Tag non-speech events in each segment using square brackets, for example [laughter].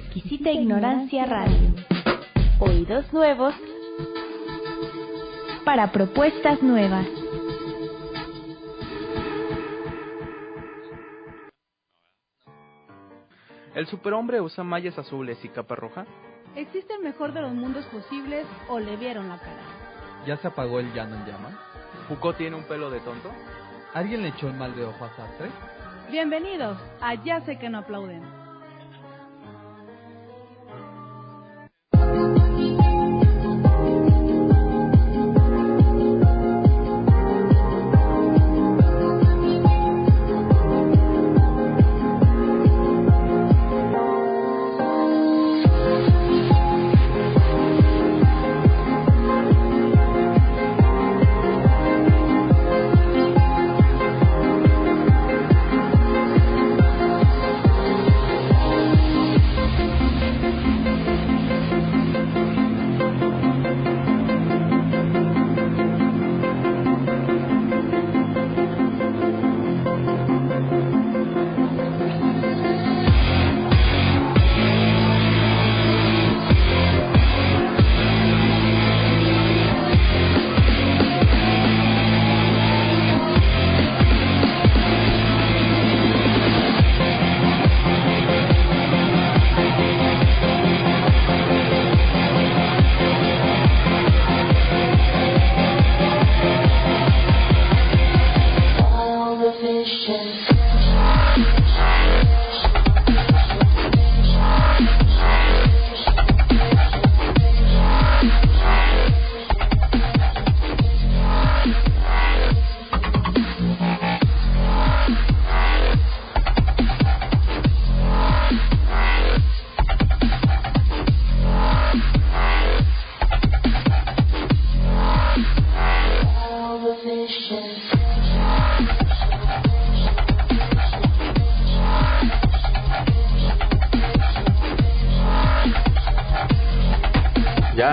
exquisita ignorancia radio. Oídos nuevos para propuestas nuevas. ¿El superhombre usa mallas azules y capa roja? ¿Existe el mejor de los mundos posibles o le vieron la cara? ¿Ya se apagó el llano en llama? ¿Foucault tiene un pelo de tonto? ¿Alguien le echó el mal de ojo a Sartre? Bienvenidos a Ya sé que no aplauden.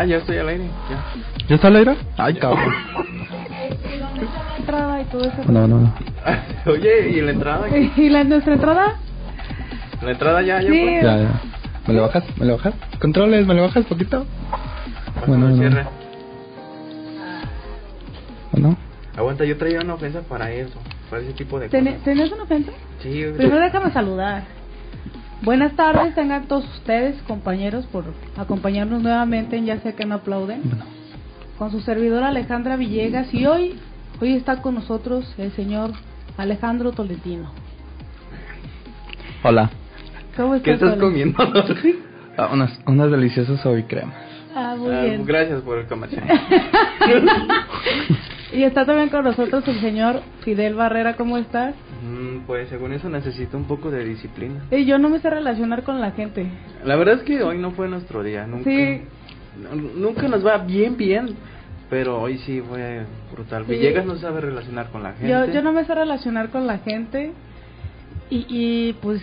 Ya, estoy al aire. Ya. ¿Ya está al aire? Ay, cabrón. entrada y todo eso. No, no, no. [laughs] Oye, ¿y la entrada? ¿Y la nuestra entrada? La entrada ya, ya Sí. Ya, ya. ¿Me lo bajas? ¿Me lo bajas? Controles, ¿me lo bajas poquito? Bueno, Bueno, no. cierre. Bueno. Aguanta, yo traía una ofensa para eso, para ese tipo de ¿Ten- cosas. ¿Tenías una ofensa? Sí, Primero déjame saludar. Buenas tardes, tengan todos ustedes, compañeros, por acompañarnos nuevamente en Ya sé que no aplauden. Bueno. Con su servidora Alejandra Villegas y hoy, hoy está con nosotros el señor Alejandro Tolentino. Hola. ¿Cómo estás? ¿Qué estás comiendo? Ah, unas, unas deliciosas hoy cremas. Ah, muy Ah, bien. gracias por el comercial. [laughs] Y está también con nosotros el señor Fidel Barrera, ¿cómo estás? Mm, pues según eso necesito un poco de disciplina. Y yo no me sé relacionar con la gente. La verdad es que hoy no fue nuestro día, nunca. Sí. Nunca nos va bien, bien. Pero hoy sí fue brutal. Sí. Villegas no sabe relacionar con la gente. Yo, yo no me sé relacionar con la gente y, y pues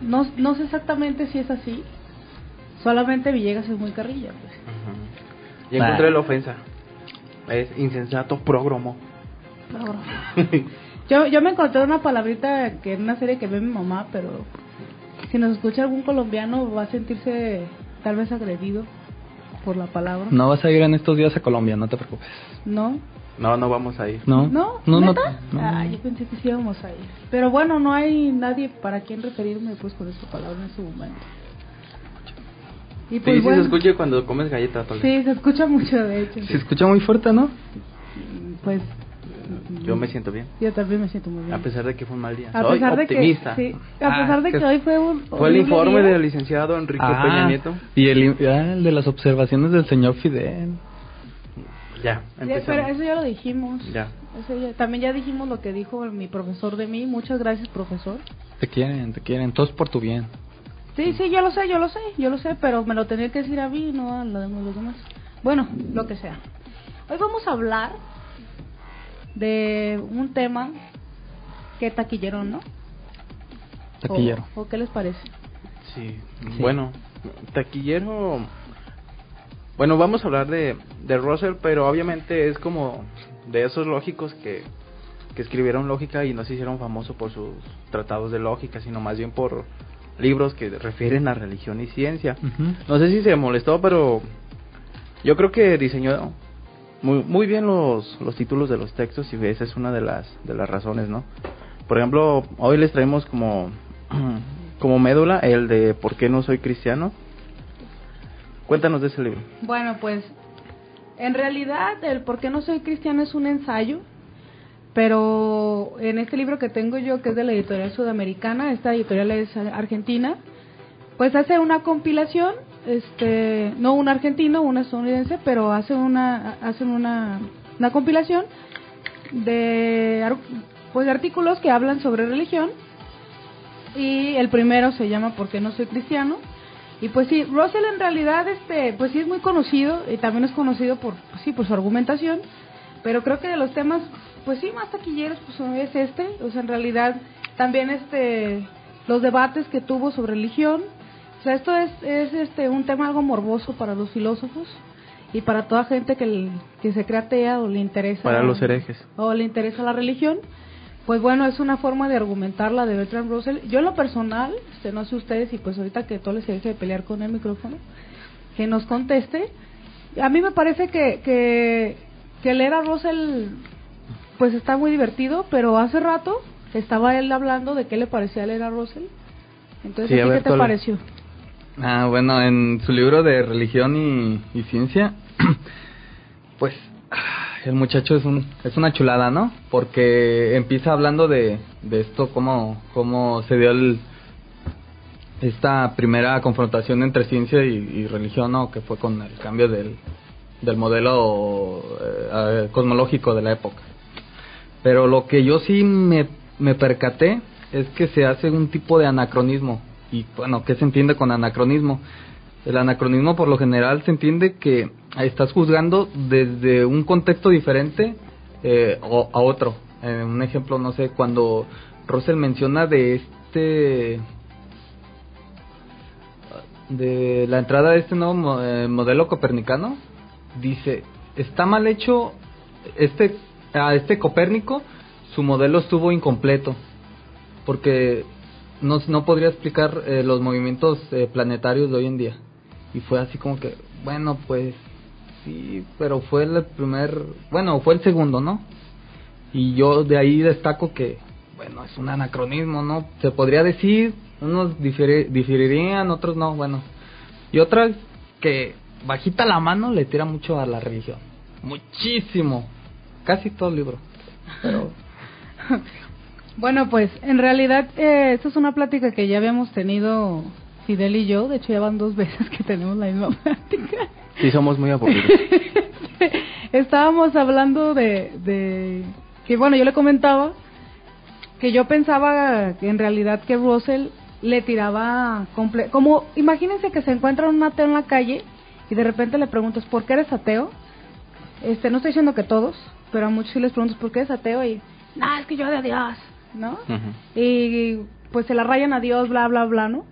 no, no sé exactamente si es así. Solamente Villegas es muy carrilla. Pues. Y encontré la ofensa. Es insensato prógromo. Cabrón. [laughs] Yo, yo me encontré una palabrita que en una serie que ve mi mamá, pero si nos escucha algún colombiano va a sentirse tal vez agredido por la palabra. No vas a ir en estos días a Colombia, no te preocupes. ¿No? no, no vamos a ir. ¿No? ¿No? No, no. ¿Neta? no. Ah, yo pensé que sí íbamos a ir. Pero bueno, no hay nadie para quien referirme pues con esta palabra en su momento. Y Sí, pues sí bueno, se escucha cuando comes galletas, Tole. Sí, se escucha mucho de hecho. Se escucha muy fuerte, ¿no? Pues Yo me siento bien. yo también me siento muy bien. A pesar de que fue un mal día. A Soy pesar de optimista. que sí, a Ah, pesar de que- que hoy fue un Fue el informe día. del licenciado Enrique Ah, Peña Nieto. Y el, ah, el de las observaciones del señor Fidel. Ya, Sí, pero eso ya lo dijimos. Ya. Ese ya- también ya dijimos lo que dijo mi profesor de mí. Muchas gracias, profesor. Te quieren, te quieren. Todo es por tu bien. Sí, sí, yo lo sé, yo lo sé, yo lo sé, pero me lo tenía que decir a mí, no a lo de los demás. Bueno, lo que sea. Hoy vamos a hablar de un tema que taquillero, ¿no? Taquillero. ¿O, o qué les parece? Sí. Sí. Bueno, taquillero. Bueno, vamos a hablar de, de Russell, pero obviamente es como de esos lógicos que, que escribieron lógica y no se hicieron famosos por sus tratados de lógica, sino más bien por libros que refieren a religión y ciencia. No sé si se molestó, pero yo creo que diseñó muy, muy bien los, los títulos de los textos y esa es una de las, de las razones, ¿no? Por ejemplo, hoy les traemos como, [clears throat] como médula el de ¿Por qué no soy cristiano? Cuéntanos de ese libro. Bueno, pues en realidad el por qué no soy cristiano es un ensayo, pero en este libro que tengo yo, que es de la editorial sudamericana, esta editorial es argentina, pues hace una compilación, este, no un argentino, un estadounidense, pero hace una, hacen una, una compilación de, pues, de artículos que hablan sobre religión y el primero se llama ¿Por qué no soy cristiano? Y pues sí, Russell en realidad, este, pues sí es muy conocido y también es conocido por, sí, por su argumentación, pero creo que de los temas, pues sí, más taquilleros, pues es este, o sea, en realidad también este, los debates que tuvo sobre religión, o sea, esto es, es este, un tema algo morboso para los filósofos y para toda gente que, que se crea atea o le interesa Para los herejes. o le interesa la religión, pues bueno, es una forma de argumentar la de Bertrand Russell. Yo en lo personal, este, no sé ustedes, y pues ahorita que todo les deje de pelear con el micrófono, que nos conteste. A mí me parece que, que, que leer a Russell, pues está muy divertido, pero hace rato estaba él hablando de qué le parecía leer a Russell. Entonces, Sí, ¿a a ti ver, ¿qué te pareció? Ah, bueno, en su libro de religión y, y ciencia, [clears throat] pues el muchacho es un es una chulada, ¿no? Porque empieza hablando de, de esto, cómo, cómo se dio el, esta primera confrontación entre ciencia y, y religión, ¿no? Que fue con el cambio del, del modelo eh, cosmológico de la época. Pero lo que yo sí me, me percaté es que se hace un tipo de anacronismo. Y bueno, ¿qué se entiende con anacronismo? El anacronismo por lo general se entiende que estás juzgando desde un contexto diferente eh, o- a otro. Eh, un ejemplo, no sé, cuando Russell menciona de este de la entrada de este nuevo eh, modelo copernicano, dice, está mal hecho este a este Copérnico, su modelo estuvo incompleto, porque no, no podría explicar eh, los movimientos eh, planetarios de hoy en día. Y fue así como que, bueno, pues sí, pero fue el primer, bueno, fue el segundo, ¿no? Y yo de ahí destaco que, bueno, es un anacronismo, ¿no? Se podría decir, unos diferi- diferirían, otros no, bueno. Y otra que bajita la mano le tira mucho a la religión. Muchísimo. Casi todo el libro. Pero [laughs] Bueno, pues en realidad eh, esta es una plática que ya habíamos tenido Fidel y yo, de hecho ya van dos [laughs] veces que tenemos la misma plática. Sí, somos muy aburridos. [laughs] Estábamos hablando de, de que, bueno, yo le comentaba que yo pensaba que en realidad que Russell le tiraba comple como imagínense que se encuentra un ateo en la calle y de repente le preguntas ¿por qué eres ateo? Este, no estoy diciendo que todos, pero a muchos sí les preguntas ¿por qué eres ateo? y no, es que yo odio a Dios, ¿no? Y pues se la rayan a Dios, bla, bla, bla, ¿no?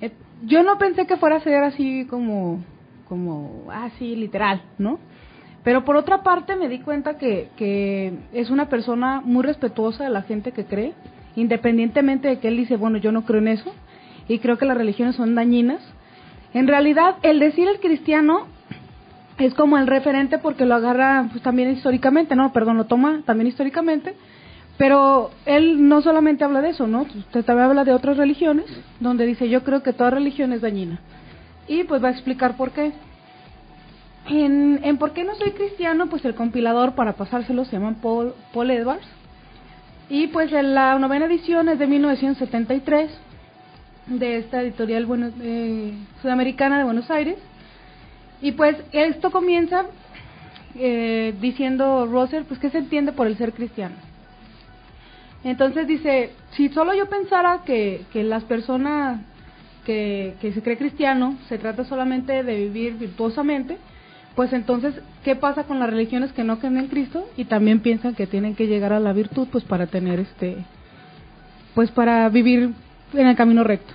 Eh, yo no pensé que fuera a ser así como, como, así literal, ¿no? Pero por otra parte me di cuenta que, que es una persona muy respetuosa de la gente que cree, independientemente de que él dice, bueno, yo no creo en eso, y creo que las religiones son dañinas. En realidad, el decir el cristiano es como el referente porque lo agarra pues, también históricamente, no, perdón, lo toma también históricamente, pero él no solamente habla de eso, ¿no? Usted también habla de otras religiones, donde dice, yo creo que toda religión es dañina. Y pues va a explicar por qué. En, en ¿Por qué no soy cristiano? Pues el compilador para pasárselo se llama Paul, Paul Edwards. Y pues en la novena edición es de 1973 de esta editorial bueno, eh, sudamericana de Buenos Aires. Y pues esto comienza eh, diciendo Russell, pues, ¿qué se entiende por el ser cristiano? Entonces dice, si solo yo pensara que, que las personas que, que se cree cristiano se trata solamente de vivir virtuosamente, pues entonces, ¿qué pasa con las religiones que no creen en Cristo y también piensan que tienen que llegar a la virtud, pues para tener este, pues para vivir en el camino recto?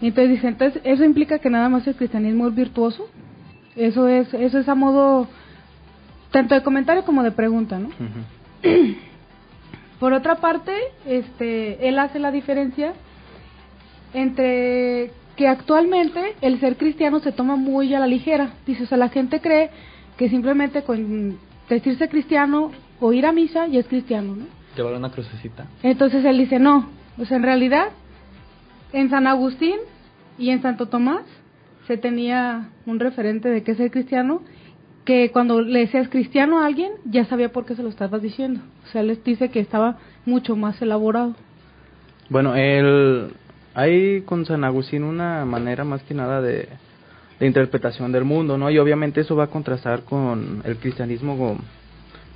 Entonces dice, entonces eso implica que nada más el cristianismo es virtuoso. Eso es, eso es a modo tanto de comentario como de pregunta, ¿no? [clears throat] Por otra parte, este, él hace la diferencia entre que actualmente el ser cristiano se toma muy a la ligera. Dice, o sea, la gente cree que simplemente con decirse cristiano o ir a misa ya es cristiano, ¿no? Llevar una crucecita. Entonces él dice, no, o sea, en realidad, en San Agustín y en Santo Tomás se tenía un referente de qué ser cristiano, que cuando le decías cristiano a alguien, ya sabía por qué se lo estabas diciendo. O sea, les dice que estaba mucho más elaborado. Bueno, el, hay con San Agustín una manera más que nada de, de interpretación del mundo, ¿no? Y obviamente eso va a contrastar con el cristianismo,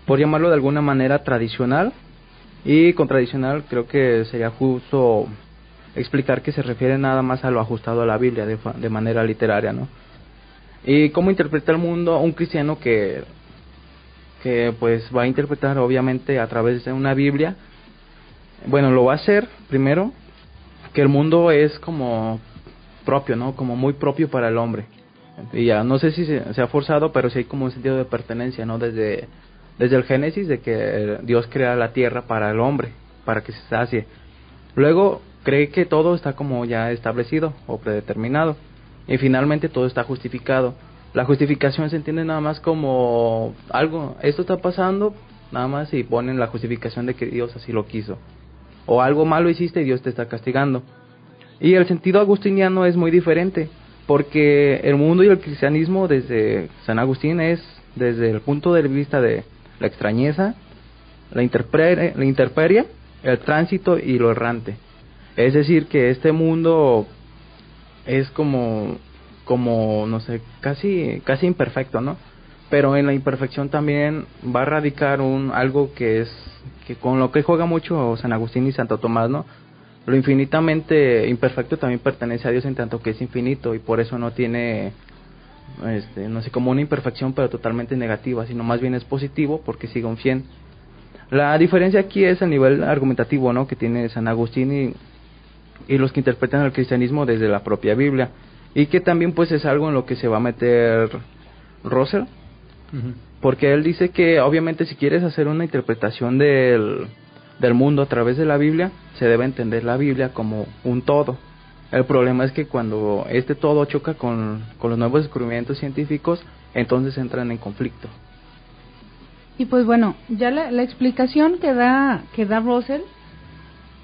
por llamarlo de alguna manera tradicional. Y con tradicional creo que sería justo explicar que se refiere nada más a lo ajustado a la Biblia de, de manera literaria, ¿no? y cómo interpreta el mundo un cristiano que que pues va a interpretar obviamente a través de una Biblia. Bueno lo va a hacer primero que el mundo es como propio no como muy propio para el hombre. Y ya no sé si se, se ha forzado pero sí hay como un sentido de pertenencia no desde desde el Génesis de que Dios crea la tierra para el hombre para que se sacie. Luego cree que todo está como ya establecido o predeterminado y finalmente todo está justificado. La justificación se entiende nada más como algo, esto está pasando, nada más y ponen la justificación de que Dios así lo quiso. O algo malo hiciste y Dios te está castigando. Y el sentido agustiniano es muy diferente, porque el mundo y el cristianismo desde San Agustín es desde el punto de vista de la extrañeza, la, la interperia, el tránsito y lo errante. Es decir, que este mundo es como como no sé casi casi imperfecto no pero en la imperfección también va a radicar un algo que es que con lo que juega mucho San Agustín y Santo Tomás no lo infinitamente imperfecto también pertenece a Dios en tanto que es infinito y por eso no tiene este, no sé como una imperfección pero totalmente negativa sino más bien es positivo porque sigue un 100 la diferencia aquí es el nivel argumentativo no que tiene San Agustín y y los que interpretan el cristianismo desde la propia Biblia. Y que también pues es algo en lo que se va a meter Russell porque él dice que obviamente si quieres hacer una interpretación del, del mundo a través de la Biblia se debe entender la Biblia como un todo. El problema es que cuando este todo choca con, con los nuevos descubrimientos científicos entonces entran en conflicto. Y pues bueno ya la, la explicación que da que da Russell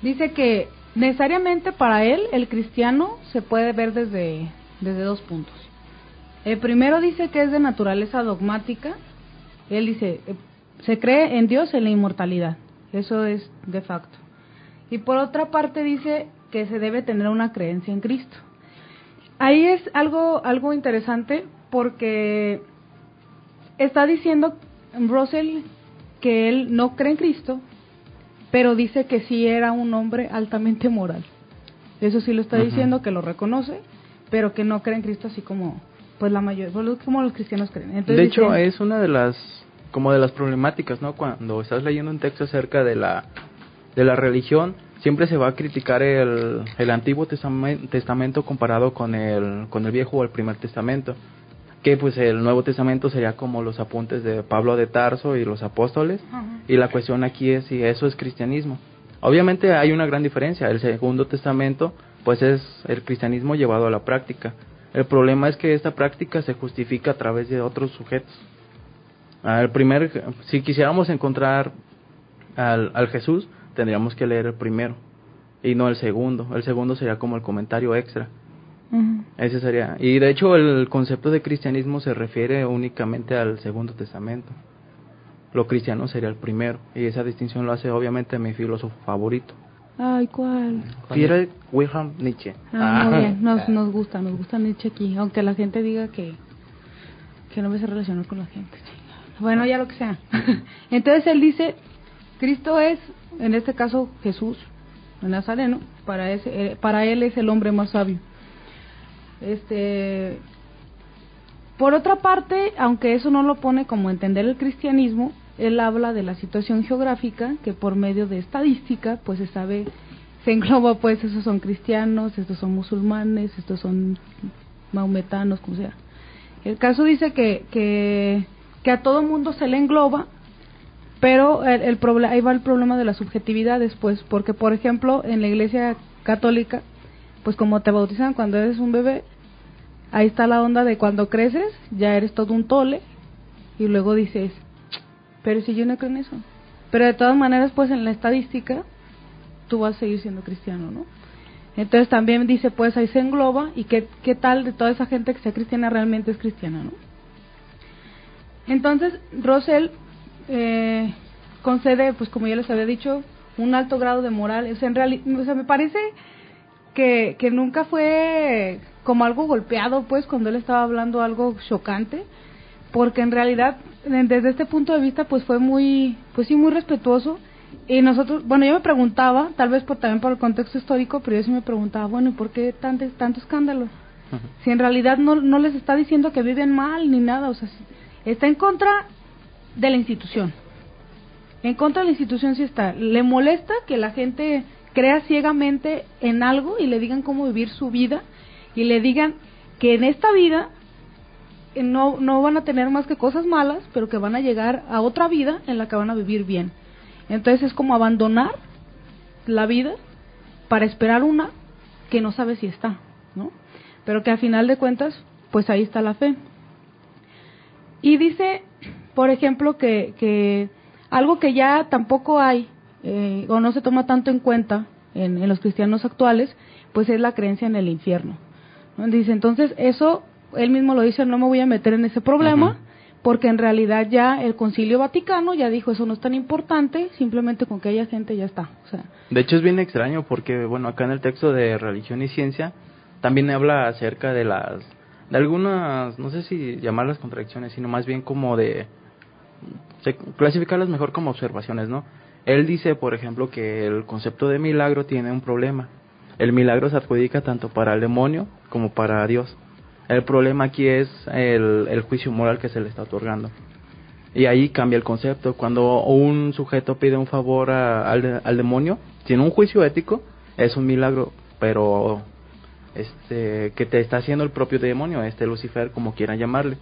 dice que necesariamente para él el cristiano se puede ver desde, desde dos puntos. El primero dice que es de naturaleza dogmática. Él dice, eh, se cree en Dios en la inmortalidad. Eso es de facto. Y por otra parte dice que se debe tener una creencia en Cristo. Ahí es algo, algo interesante porque está diciendo Russell que él no cree en Cristo, pero dice que sí era un hombre altamente moral. Eso sí lo está diciendo, que lo reconoce, pero que no cree en Cristo así como pues la mayoría, pues, como los cristianos creen. Entonces de hecho, es una de las como de las problemáticas, ¿no? Cuando estás leyendo un texto acerca de la de la religión, siempre se va a criticar el, el Antiguo Testamento comparado con el con el Viejo o el Primer Testamento que pues el Nuevo Testamento sería como los apuntes de Pablo de Tarso y los apóstoles y la cuestión aquí es si eso es cristianismo. Obviamente hay una gran diferencia, el Segundo Testamento pues es el cristianismo llevado a la práctica. El problema es que esta práctica se justifica a través de otros sujetos. El primer, si quisiéramos encontrar al, al Jesús, tendríamos que leer el primero y no el segundo. El segundo sería como el comentario extra. Ese sería. Y de hecho el concepto de cristianismo se refiere únicamente al Segundo Testamento. Lo cristiano sería el primero. Y esa distinción lo hace obviamente mi filósofo favorito. Ay, ¿cuál? Friedrich Wilhelm Nietzsche. Ah, muy bien. Nos, nos gusta, nos gusta Nietzsche aquí. Aunque la gente diga que, que no me se relaciona con la gente. Bueno, ya lo que sea. [laughs] Entonces él dice, Cristo es, en este caso Jesús, el Nazareno, para, ese, eh, para él es el hombre más sabio. Este, por otra parte, aunque eso no lo pone como entender el cristianismo, él habla de la situación geográfica que por medio de estadística pues se sabe se engloba pues esos son cristianos estos son musulmanes estos son maometanos como sea. El caso dice que que, que a todo mundo se le engloba pero el, el ahí va el problema de la subjetividad después porque por ejemplo en la iglesia católica pues como te bautizan cuando eres un bebé ahí está la onda de cuando creces ya eres todo un tole y luego dices pero si yo no creo en eso. Pero de todas maneras, pues en la estadística, tú vas a seguir siendo cristiano, ¿no? Entonces también dice, pues ahí se engloba y qué, qué tal de toda esa gente que sea cristiana realmente es cristiana, ¿no? Entonces, Rosell eh, concede, pues como ya les había dicho, un alto grado de moral. O sea, en realidad, o sea, me parece que, que nunca fue como algo golpeado, pues, cuando él estaba hablando algo chocante, porque en realidad desde este punto de vista pues fue muy pues sí muy respetuoso. Y nosotros bueno yo me preguntaba tal vez por también por el contexto histórico pero yo sí me preguntaba bueno y por qué tanto tanto escándalo si en realidad no no les está diciendo que viven mal ni nada o sea está en contra de la institución. En contra de la institución sí está. Le molesta que la gente crea ciegamente en algo y le digan cómo vivir su vida y le digan que en esta vida no, no van a tener más que cosas malas, pero que van a llegar a otra vida en la que van a vivir bien. Entonces es como abandonar la vida para esperar una que no sabe si está, ¿no? Pero que a final de cuentas, pues ahí está la fe. Y dice, por ejemplo, que, que algo que ya tampoco hay eh, o no se toma tanto en cuenta en, en, los cristianos actuales, pues es la creencia en el infierno. Dice, entonces eso él mismo lo dice, no me voy a meter en ese problema, porque en realidad ya el Concilio Vaticano ya dijo eso no es tan importante, simplemente con que haya gente ya está. O sea, de hecho es bien extraño porque, bueno, acá en el texto de Religión y Ciencia también habla acerca de las, de algunas, no sé si llamarlas contradicciones, sino más bien como de, clasificarlas mejor como observaciones, ¿no? Él dice, por ejemplo, que el concepto de milagro tiene un problema. El milagro se adjudica tanto para el demonio como para Dios. El problema aquí es el, juicio moral que se le está otorgando. Y ahí cambia el concepto. Cuando un sujeto pide un favor al, al demonio, tiene un juicio ético, es un milagro, pero este que te está haciendo el propio demonio, este Lucifer, como quieran llamarle.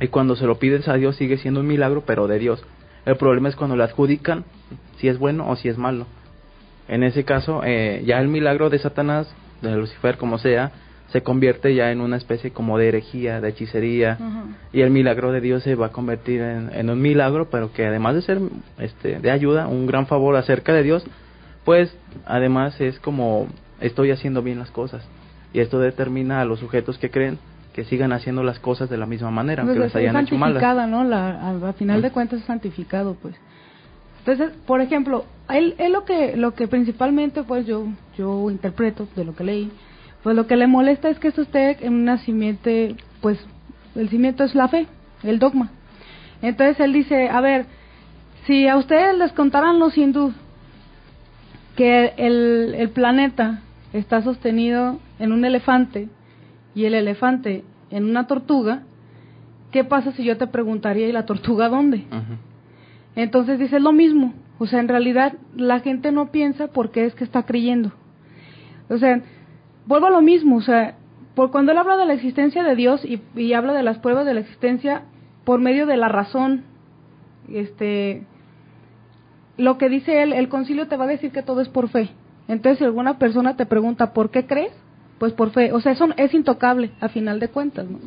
Y cuando se lo pides a Dios sigue siendo un milagro, pero de Dios. El problema es cuando le adjudican si es bueno o si es malo. En ese caso, eh, ya el milagro de Satanás, de Lucifer, como sea, se convierte ya en una especie como de herejía, de hechicería, y el milagro de Dios se va a convertir en, un milagro, pero que además de ser este, de ayuda, un gran favor acerca de Dios, pues además es como estoy haciendo bien las cosas. Y esto determina a los sujetos que creen que sigan haciendo las cosas de la misma manera, aunque pues las hayan hecho malas. ¿no? La, al, final de cuentas es santificado, pues. Entonces, por ejemplo, él, él lo que lo que principalmente pues yo yo interpreto de lo que leí pues lo que le molesta es que esto esté en una simiente, pues el cimiento es la fe, el dogma. Entonces él dice, a ver, si a ustedes les contaran los hindús que el, el planeta está sostenido en un elefante y el elefante en una tortuga, ¿qué pasa si yo te preguntaría y la tortuga dónde? Entonces dice lo mismo, o sea, en realidad la gente no piensa porque es que está creyendo. O sea, vuelvo a lo mismo, o sea, por cuando él habla de la existencia de Dios y, y, habla de las pruebas de la existencia por medio de la razón, este, lo que dice él, el concilio te va a decir que todo es por fe. Entonces, si alguna persona te pregunta por qué crees, pues por fe. O sea, eso es intocable a final de cuentas, ¿no?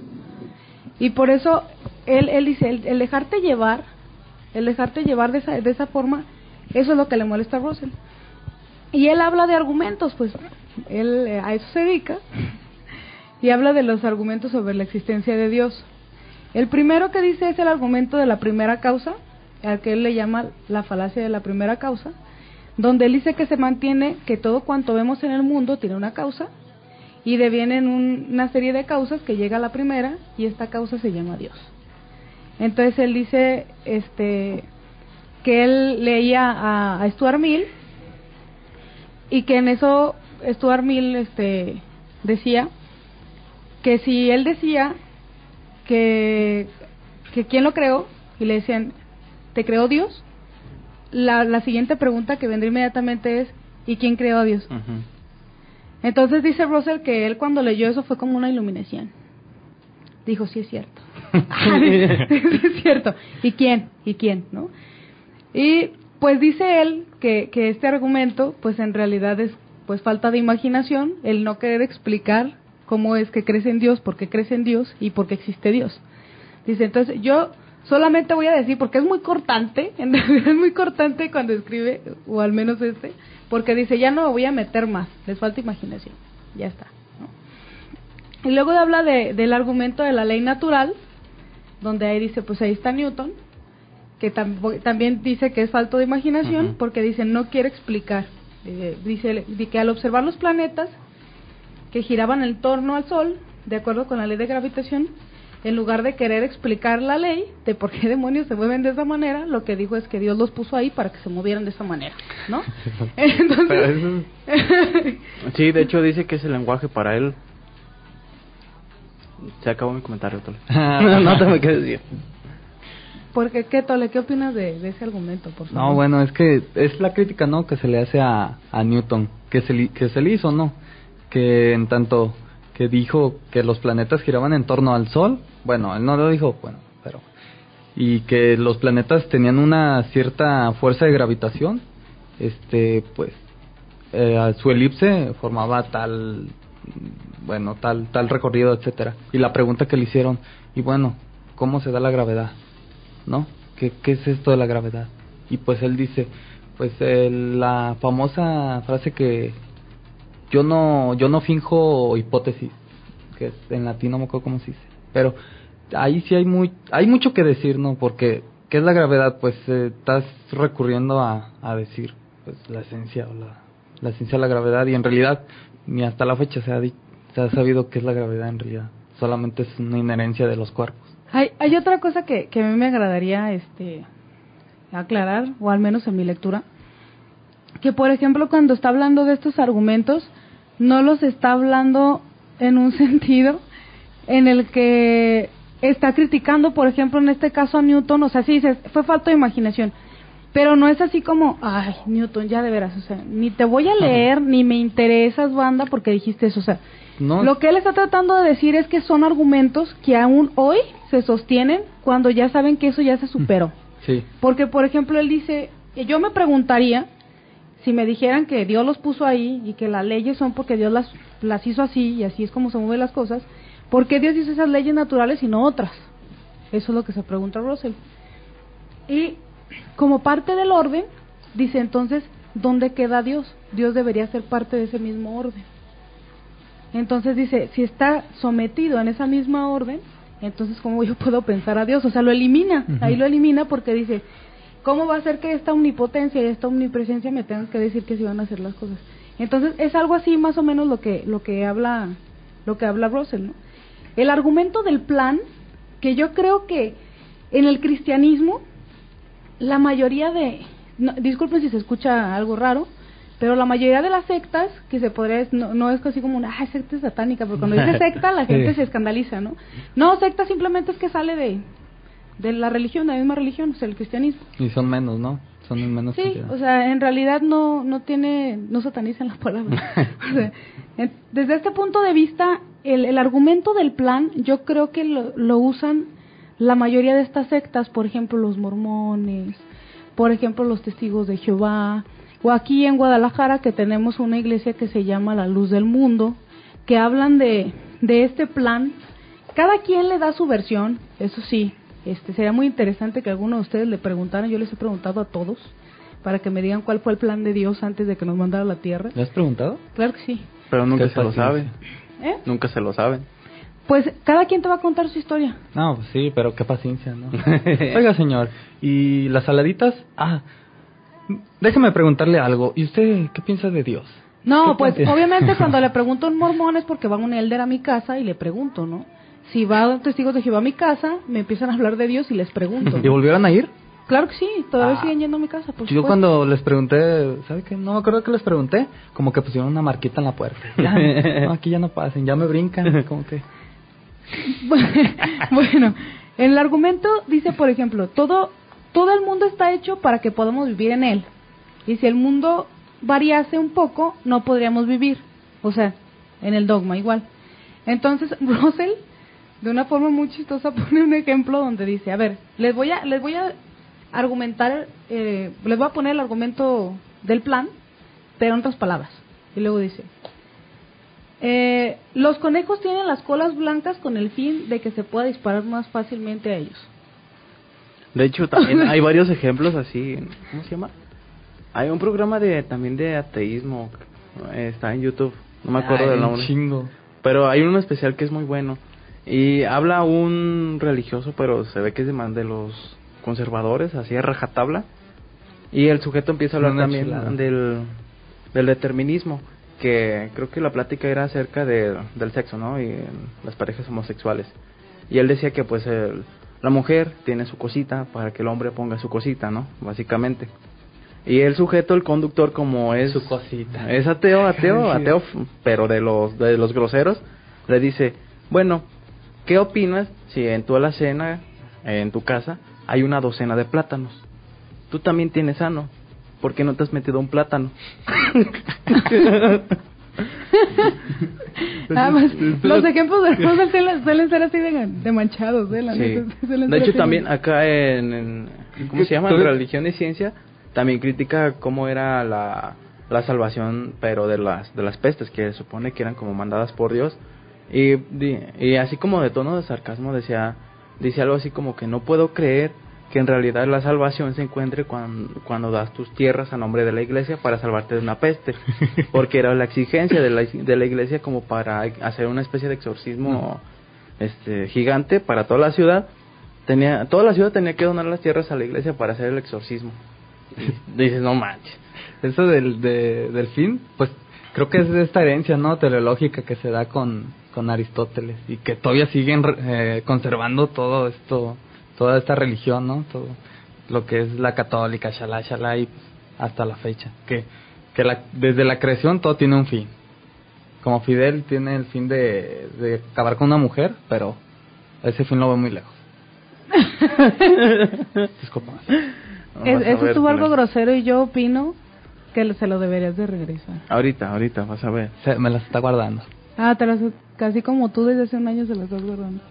Y por eso él, él dice, el, el dejarte llevar, el dejarte llevar de esa, de esa forma, eso es lo que le molesta a Russell. Y él habla de argumentos, pues él eh, a eso se dedica [laughs] y habla de los argumentos sobre la existencia de Dios. El primero que dice es el argumento de la primera causa, al que él le llama la falacia de la primera causa, donde él dice que se mantiene que todo cuanto vemos en el mundo tiene una causa y devienen un, una serie de causas que llega a la primera y esta causa se llama Dios. Entonces él dice este que él leía a, Stuart Mill y que en eso Stuart Mill este decía que si él decía que que quién lo creó y le decían te creó Dios la, la siguiente pregunta que vendría inmediatamente es ¿y quién creó a Dios? Entonces dice Russell que él cuando leyó eso fue como una iluminación. Dijo, sí es cierto. [laughs] [laughs] sí es cierto. ¿Y quién? ¿Y quién? ¿No? Y pues dice él que, que este argumento pues en realidad es pues falta de imaginación, el no querer explicar cómo es que crece en Dios, por qué crece en Dios y por qué existe Dios. Dice, entonces yo solamente voy a decir, porque es muy cortante, [laughs] es muy cortante cuando escribe, o al menos este, porque dice, ya no me voy a meter más, les falta imaginación, ya está. ¿no? Y luego habla de, del argumento de la ley natural, donde ahí dice, pues ahí está Newton, que tam- también dice que es falto de imaginación, porque dice, no quiere explicar. Eh, dice de que al observar los planetas que giraban en torno al Sol, de acuerdo con la ley de gravitación, en lugar de querer explicar la ley de por qué [laughs] demonios se mueven de esa manera, lo que dijo es que Dios los puso ahí para que se movieran de esa manera, ¿no? [laughs] Entonces, [laughs] Sí, de hecho dice que es el lenguaje para él. Se acabó mi comentario, Tole. no te me quedes bien. porque qué Tole, ¿qué opinas de, de ese argumento, por favor? No, bueno, es que es la crítica, ¿no? Que se le hace a, a Newton, que se, que se le hizo, ¿no? Que en tanto que dijo que los planetas giraban en torno al Sol, bueno, él no lo dijo, bueno, pero... Y que los planetas tenían una cierta fuerza de gravitación, este, pues, eh, su elipse formaba tal, bueno, tal, tal recorrido, etcétera. Y la pregunta que le hicieron, y bueno, ¿cómo se da la gravedad? ¿no? ¿Qué, ¿Qué es esto de la gravedad? Y pues él dice, pues eh, la famosa frase que yo no yo no finjo hipótesis, que en latín no me acuerdo cómo se dice, pero ahí sí hay muy hay mucho que decir, ¿no? Porque ¿qué es la gravedad? Pues eh, estás recurriendo a, a decir pues la esencia o la, la esencia de la gravedad y en realidad ni hasta la fecha se ha, se ha sabido qué es la gravedad en realidad, solamente es una inherencia de los cuerpos. Hay, hay otra cosa que, que a mí me agradaría este, aclarar, o al menos en mi lectura, que por ejemplo cuando está hablando de estos argumentos, no los está hablando en un [laughs] sentido en el que está criticando, por ejemplo, en este caso a Newton, o sea, sí dices, fue falta de imaginación, pero no es así como, ay, Newton, ya de veras, o sea, ni te voy a leer, ni me interesas, banda, porque dijiste eso, o sea, No, lo que él está tratando de decir es que son argumentos que aún hoy se sostienen cuando ya saben que eso ya se superó. sí. Porque, por ejemplo, él dice, yo me preguntaría si me dijeran que Dios los puso ahí y que las leyes son porque Dios las, las hizo así y así es como se mueven las cosas, ¿por qué Dios hizo esas leyes naturales y no otras? Eso es lo que se pregunta Russell. Y como parte del orden, dice entonces, ¿dónde queda Dios? Dios debería ser parte de ese mismo orden. Entonces dice, si está sometido en esa misma orden, entonces ¿cómo yo puedo pensar a Dios? O sea, lo elimina, ahí lo elimina porque dice, ¿cómo va a ser que esta omnipotencia y esta omnipresencia me tengan que decir que se van a hacer las cosas? Entonces es algo así más o menos lo que lo que habla lo que habla Russell, ¿no? El argumento del plan que yo creo que en el cristianismo la mayoría de no, disculpen si se escucha algo raro, pero la mayoría de las sectas que se podría no, no es así como una ah, secta satánica, porque cuando dice [laughs] secta la gente se escandaliza, ¿no? No, secta simplemente es que sale de de la religión, de la misma religión, o sea, el cristianismo. Y son menos, ¿no? Son en menos Sí, cantidad. o sea, en realidad no no tiene no satanizan la palabra. [laughs] O sea, en- desde este punto de vista, el, el argumento del plan, yo creo que lo, lo usan la mayoría de estas sectas, por ejemplo, los mormones, por ejemplo, los testigos de Jehová, o aquí en Guadalajara que tenemos una iglesia que se llama La Luz del Mundo, que hablan de, de este plan. Cada quien le da su versión, eso sí. Este sería muy interesante que alguno de ustedes le preguntaran, yo les he preguntado a todos para que me digan cuál fue el plan de Dios antes de que nos mandara a la tierra. ¿Le has preguntado? Claro que sí. Pero nunca se lo sabe. ¿Eh? Nunca se lo saben. Pues cada quien te va a contar su historia. No, pues sí, pero qué paciencia, ¿no? [laughs] Oiga, señor, ¿y las saladitas? Ah, déjeme preguntarle algo. ¿Y usted qué piensa de Dios? No, ¿Qué pues piensa? obviamente [laughs] cuando le pregunto a un mormón es porque va un elder a mi casa y le pregunto, ¿no? Si va testigos de Jehová a mi casa, me empiezan a hablar de Dios y les pregunto. ¿Y volvieron a ir? Claro que sí, todavía Ah. siguen yendo a mi casa. Por Yo supuesto. cuando les pregunté, ¿sabe qué? No me acuerdo que les pregunté, como que pusieron una marquita en la puerta. Ya, no, aquí ya no pasen, ya me brincan, como que... [laughs] bueno, en el argumento dice, por ejemplo, todo, todo el mundo está hecho para que podamos vivir en él. Y si el mundo variase un poco, no podríamos vivir. O sea, en el dogma igual. Entonces, [laughs] Russell, de una forma muy chistosa, [laughs] pone un ejemplo donde dice, a ver, les voy a, les voy a argumentar, eh, les voy a poner el argumento del plan, pero en otras palabras. Y luego dice, eh, los conejos tienen las colas blancas con el fin de que se pueda disparar más fácilmente a ellos. De hecho, también [laughs] hay varios ejemplos así. ¿Cómo se llama? Hay un programa de también de ateísmo. eh, Está en YouTube. No me acuerdo Ay, del nombre. chingo. Pero hay uno especial que es muy bueno. Y habla un religioso, pero se ve que es de, los conservadores, así a rajatabla. Y el sujeto empieza a hablar Una también chulada. del, del determinismo. Que creo que la plática era acerca de, del sexo, ¿no? Y las parejas homosexuales. Y él decía que pues el- la mujer tiene su cosita para que el hombre ponga su cosita, ¿no? Básicamente. Y el sujeto, el conductor, como es Su cosita. es ateo, ateo, [laughs] ateo, pero de los de los groseros, le dice, bueno, ¿qué opinas si en tu alacena, en tu casa, hay una docena de plátanos? Tú también tienes sano, ¿por qué no te has metido un plátano? [laughs] Nada más, los ejemplos de [laughs] Russell suelen, suelen ser así de, de manchados, ¿eh? La Sí. neta, [laughs] De hecho, así. también acá en, en- ¿cómo se llama? En religión y ciencia, también critica cómo era la, la salvación, pero de las de las pestes, que se supone que eran como mandadas por Dios. Y, y así como de tono de sarcasmo decía, dice algo así como que no puedo creer que en realidad la salvación se encuentre cuando, cuando das tus tierras a nombre de la iglesia para salvarte de una peste, [laughs] porque era la exigencia de la, de la iglesia como para hacer una especie de exorcismo este gigante para toda la ciudad. Tenía, toda la ciudad tenía que donar las tierras a la iglesia para hacer el exorcismo. Y dices, no manches. Eso del, de- del fin, pues creo que es esta herencia, ¿no? Teleológica que se da con, con Aristóteles y que todavía siguen eh, conservando todo esto, toda esta religión, ¿no? Todo lo que es la católica, shalá, shalá, y hasta la fecha. Que, que la, desde la creación todo tiene un fin. Como Fidel tiene el fin de, de acabar con una mujer, pero ese fin lo ve muy lejos. [laughs] Disculpa. Es- eso ver, estuvo algo grosero y yo opino que se lo deberías de regresar. Ahorita, ahorita, vas a ver. Se- me las está guardando. Ah, te las, casi como tú desde hace un año se las estás guardando.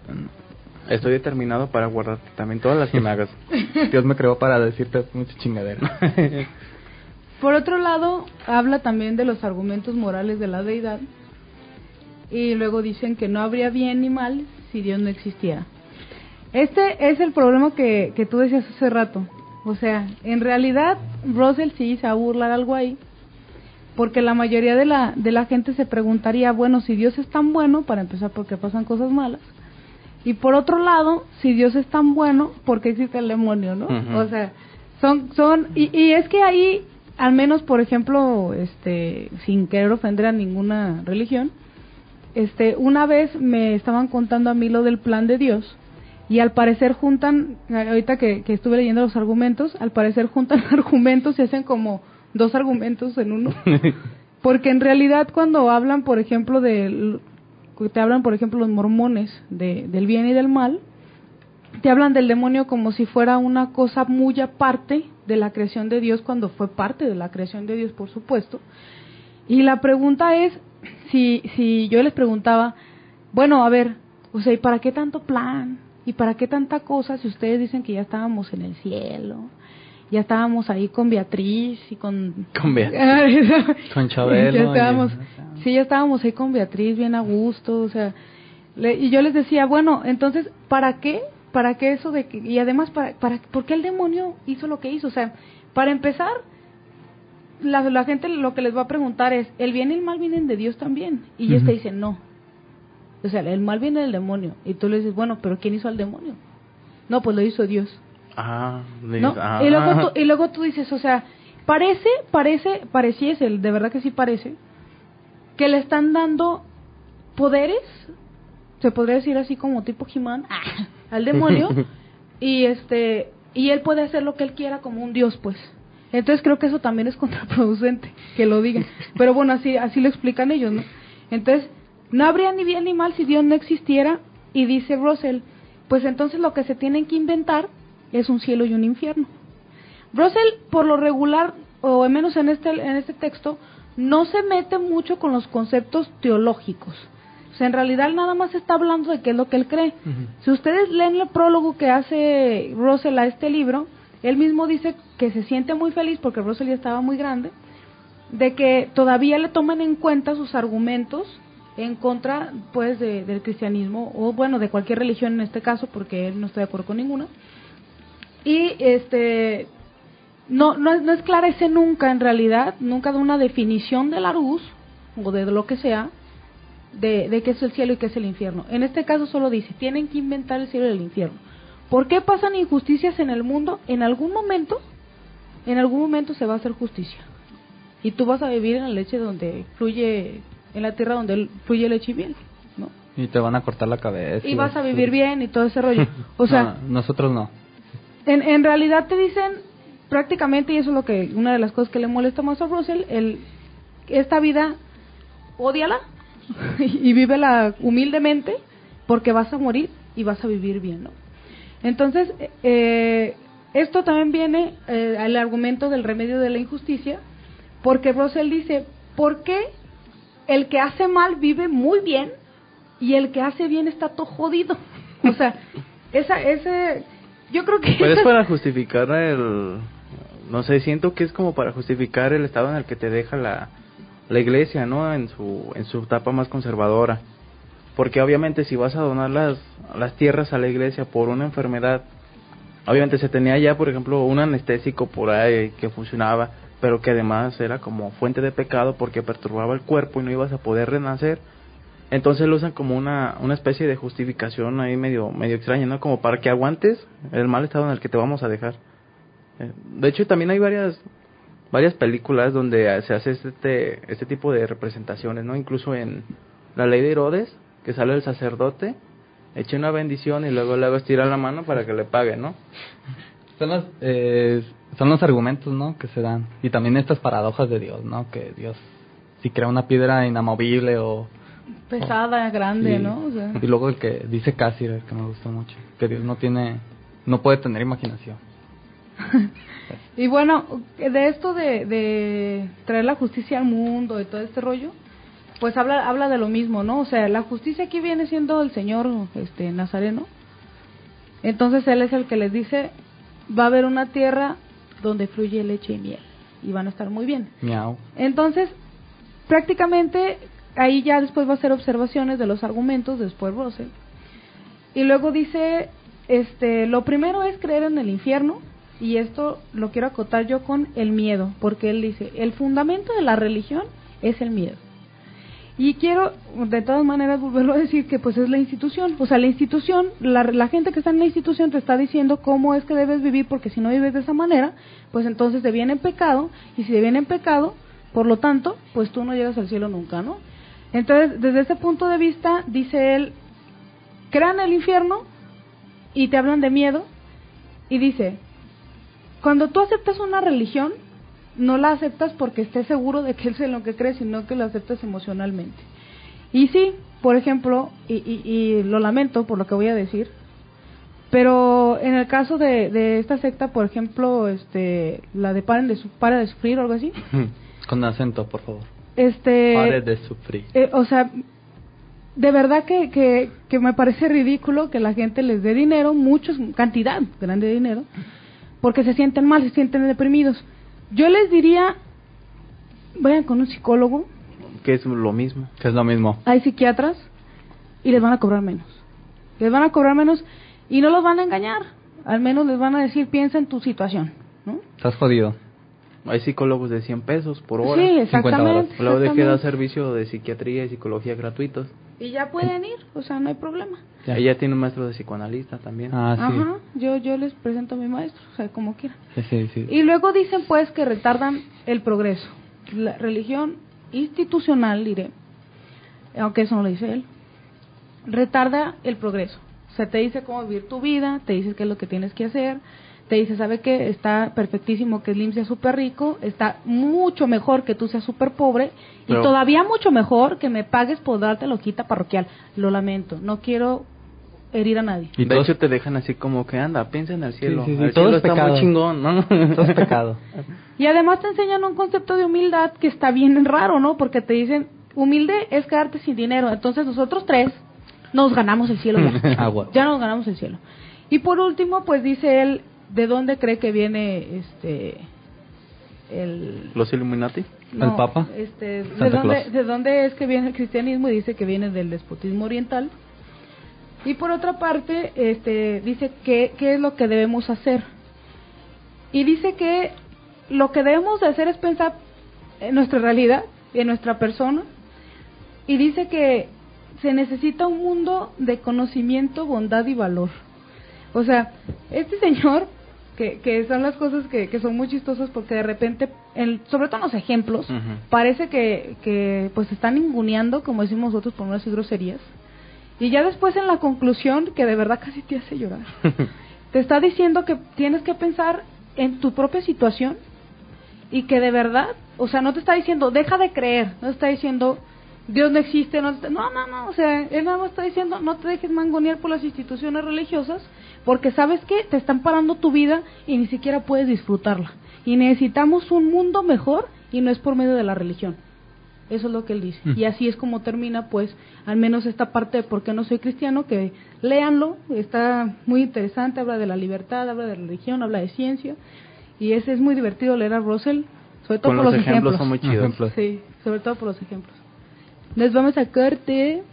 Estoy determinado para guardarte también todas las que me hagas. [laughs] Dios me creó para decirte mucha chingadera. [laughs] Por otro lado, habla también de los argumentos morales de la deidad. Y luego dicen que no habría bien ni mal si Dios no existiera. Este es el problema que, que tú decías hace rato. O sea, en realidad Russell sí se va a burlar algo ahí. Porque la mayoría de la, de la gente se preguntaría, bueno, si Dios es tan bueno, para empezar porque pasan cosas malas. Y por otro lado, si Dios es tan bueno, ¿por qué existe el demonio, no? O sea, son, son, y, y es que ahí, al menos, por ejemplo, este, sin querer ofender a ninguna religión, este, una vez me estaban contando a mí lo del plan de Dios, y al parecer juntan, ahorita que, que estuve leyendo los argumentos, al parecer juntan [laughs] argumentos y hacen como dos argumentos en uno. [laughs] Porque en realidad cuando hablan, por ejemplo, de te hablan, por ejemplo, los mormones de, del bien y del mal, te hablan del demonio como si fuera una cosa muy aparte de la creación de Dios, cuando fue parte de la creación de Dios, por supuesto. Y la pregunta es, si, si yo les preguntaba, bueno, a ver, o sea, ¿y para qué tanto plan? ¿Y para qué tanta cosa si ustedes dicen que ya estábamos en el cielo? Ya estábamos ahí con Beatriz y con... Con Beatriz. [laughs] Con Chabelo. Ya y- estábamos, sí, ya estábamos ahí con Beatriz, bien a gusto, o sea, le- y yo les decía, bueno, entonces, ¿para qué? ¿Para qué eso de que, y además, para, para, ¿por qué el demonio hizo lo que hizo? O sea, para empezar, la, la gente lo que les va a preguntar es, ¿el bien y el mal vienen de Dios también? Y ellos te dicen, no. O sea, el mal viene del demonio. Y tú le dices, bueno, pero ¿quién hizo al demonio? No, pues lo hizo Dios. Ah, ¿no? ah. Y, luego tú, y luego tú dices, o sea, parece, parece, pareciese, de verdad que sí parece, que le están dando poderes se podría decir así como tipo Jimán, [laughs] al demonio, [laughs] y este y él puede hacer lo que él quiera como un dios, pues. Entonces creo que eso también es [laughs] contraproducente que lo digan. Pero bueno, así así lo explican ellos, ¿no? Entonces, no habría ni bien ni mal si Dios no existiera y dice Russell, pues entonces lo que se tienen que inventar es un cielo y un infierno. Russell, por lo regular, o al menos en este, en este texto, no se mete mucho con los conceptos teológicos. O sea, en realidad nada más está hablando de qué es lo que él cree. Si ustedes leen el prólogo que hace Russell a este libro, él mismo dice que se siente muy feliz porque Russell ya estaba muy grande, de que todavía le toman en cuenta sus argumentos en contra pues del cristianismo o bueno de cualquier religión en este caso porque él no está de acuerdo con ninguna y este no, no, no esclarece nunca en realidad, nunca da una definición de la luz o de lo que sea, de, de qué es el cielo y qué es el infierno. En este caso solo dice, tienen que inventar el cielo y el infierno. ¿Por qué pasan injusticias en el mundo? En algún momento, en algún momento se va a hacer justicia. Y tú vas a vivir en la leche donde fluye, en la tierra donde fluye leche y miel, ¿no? Y te van a cortar la cabeza. Y vas a vivir bien y todo ese rollo. O [laughs] sea, nosotros no. En, en realidad te dicen prácticamente, y eso es lo que una de las cosas que le molesta más a Russell, el, esta vida, odiala [laughs] y vívela humildemente porque vas a morir y vas a vivir bien, ¿no? Entonces, eh, esto también viene eh, al argumento del remedio de la injusticia, porque Russell dice, ¿por qué el que hace mal vive muy bien y el que hace bien está todo jodido? [laughs] O sea, esa, ese, yo creo que... Pues para justificar el, no sé, siento que es como para justificar el estado en el que te deja la, la iglesia, ¿no? En su, en su etapa más conservadora. Porque obviamente si vas a donar las, las tierras a la iglesia por una enfermedad, obviamente se tenía ya, por ejemplo, un anestésico por ahí que funcionaba, pero que además era como fuente de pecado porque perturbaba el cuerpo y no ibas a poder renacer. Entonces lo usan como una, una especie de justificación ahí medio, medio extraña, ¿no? Como para que aguantes el mal estado en el que te vamos a dejar. Eh, de hecho, también hay varias varias películas donde se hace este este tipo de representaciones, ¿no? Incluso en La Ley de Herodes, que sale el sacerdote, echa una bendición y luego luego estira la mano para que le pague, ¿no? Son los, eh, son los argumentos, ¿no? Que se dan. Y también estas paradojas de Dios, ¿no? Que Dios, si crea una piedra inamovible o... Pesada, grande, ¿no? Y luego el que dice Cassirer, que me gustó mucho, que Dios no tiene, no puede tener imaginación. [laughs] y bueno, de esto de, de traer la justicia al mundo y todo este rollo, pues habla habla de lo mismo, ¿no? O sea, la justicia aquí viene siendo el Señor este Nazareno. Entonces él es el que les dice, va a haber una tierra donde fluye leche y miel y van a estar muy bien. Miau. Entonces, prácticamente ahí ya después va a hacer observaciones de los argumentos después Russell. Y luego dice, este, lo primero es creer en el infierno, y esto lo quiero acotar yo con el miedo, porque él dice, el fundamento de la religión es el miedo. Y quiero, de todas maneras, volverlo a decir que pues es la institución. O sea, la institución, la, la, gente que está en la institución te está diciendo cómo es que debes vivir, porque si no vives de esa manera, pues entonces te viene en pecado, y si te viene en pecado, por lo tanto, pues tú no llegas al cielo nunca, ¿no? Entonces, desde ese punto de vista, dice él, crean el infierno y te hablan de miedo, y dice, cuando tú aceptas una religión, no la aceptas porque estés seguro de que es en lo que crees, sino que la aceptas emocionalmente. Y sí, por ejemplo, y, y, lo lamento por lo que voy a decir, pero en el caso de, de esta secta, por ejemplo, este, la de paren de, su, para de sufrir o algo así. [laughs] Con acento, por favor. Este, pare de sufrir. Eh, o sea, de verdad que, que, que me parece ridículo que la gente les dé dinero, muchos, cantidad grande de dinero, porque se sienten mal, se sienten deprimidos. Yo les diría, vayan con un psicólogo. Que es lo mismo. Que es lo mismo. Hay psiquiatras y les van a cobrar menos. Les van a cobrar menos y no los van a engañar. Al menos les van a decir, piensa en tu situación. ¿no? Estás jodido. Hay psicólogos de 100 pesos por hora. Sí, exactamente. Luego de que da servicio de psiquiatría y psicología gratuitos. Y ya pueden ir, o sea, no hay problema. Ya. Ella tiene un maestro de psicoanalista también. Ah, sí. Ajá, yo, yo les presento a mi maestro, o sea, como quieran. Sí, sí, sí. Y luego dicen pues que retardan el progreso. La religión institucional, diré, aunque eso no lo dice él, retarda el progreso. O sea, te dice cómo vivir tu vida, te dice qué es lo que tienes que hacer, te dice, ¿sabe qué? Está perfectísimo que Slim sea súper rico, está mucho mejor que tú seas súper pobre Pero- y todavía mucho mejor que me pagues por darte loquita parroquial. Lo lamento, no quiero herir a nadie. Y de hecho te dejan así como que anda, piensa en el cielo. sí, sí, el todo cielo es está pecado. muy chingón, ¿no? todo es pecado. [laughs] Y además te enseñan un concepto de humildad que está bien raro, ¿no? Porque te dicen, humilde es quedarte sin dinero. Entonces nosotros tres nos ganamos el cielo ya. [laughs] Agua. ya nos ganamos el cielo. Y por último, pues dice él, ¿de dónde cree que viene este el Los Illuminati. ¿El Papa? Este, ¿de dónde. ¿De dónde es que viene el cristianismo? Y dice que viene del despotismo oriental. Y por otra parte, este, dice que, qué es lo que debemos hacer. Y dice que lo que debemos de hacer es pensar en nuestra realidad, en nuestra persona. Y dice que se necesita un mundo de conocimiento, bondad y valor. O sea, este señor, que, que son las cosas que, que son muy chistosas porque de repente, en- sobre todo en los ejemplos, parece que, que pues están inguneando, como decimos nosotros, por no decir groserías. Y ya después en la conclusión, que de verdad casi te hace llorar, [laughs] te está diciendo que tienes que pensar en tu propia situación y que de verdad, o sea, no te está diciendo, deja de creer, no te está diciendo, Dios no existe, no, te- no, no, no, o sea, él nada más está diciendo, no te dejes mangonear por las instituciones religiosas, porque sabes que te están parando tu vida y ni siquiera puedes disfrutarla. Y necesitamos un mundo mejor y no es por medio de la religión. Eso es lo que él dice. Mm. Y así es como termina, pues, al menos esta parte de por qué no soy cristiano, que léanlo, está muy interesante, habla de la libertad, habla de religión, habla de ciencia. Y ese es muy divertido leer a Russell, sobre todo Con por los los ejemplos ejemplos. son muy chidos. Ejemplos. Sí, sobre todo por los ejemplos. Nos vamos a corte.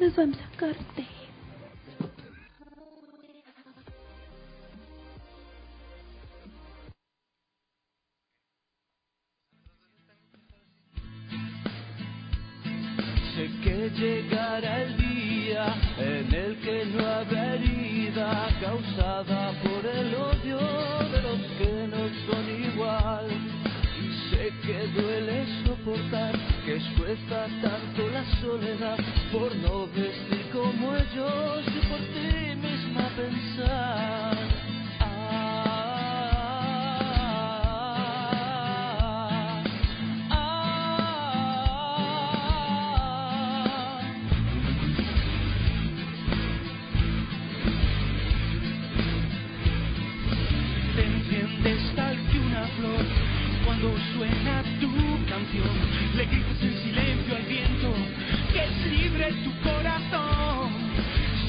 Nos vamos a corte. Sé que llegará el día en el que no habrá herida causada por el odio de los que no son igual. Y sé que duele soportar que cuesta tanto la soledad por no vestir como ellos y por ti misma pensar. Ah, ah, te enciendes tal que una flor suena tu canción. Le gritas en silencio al viento que es libre tu corazón.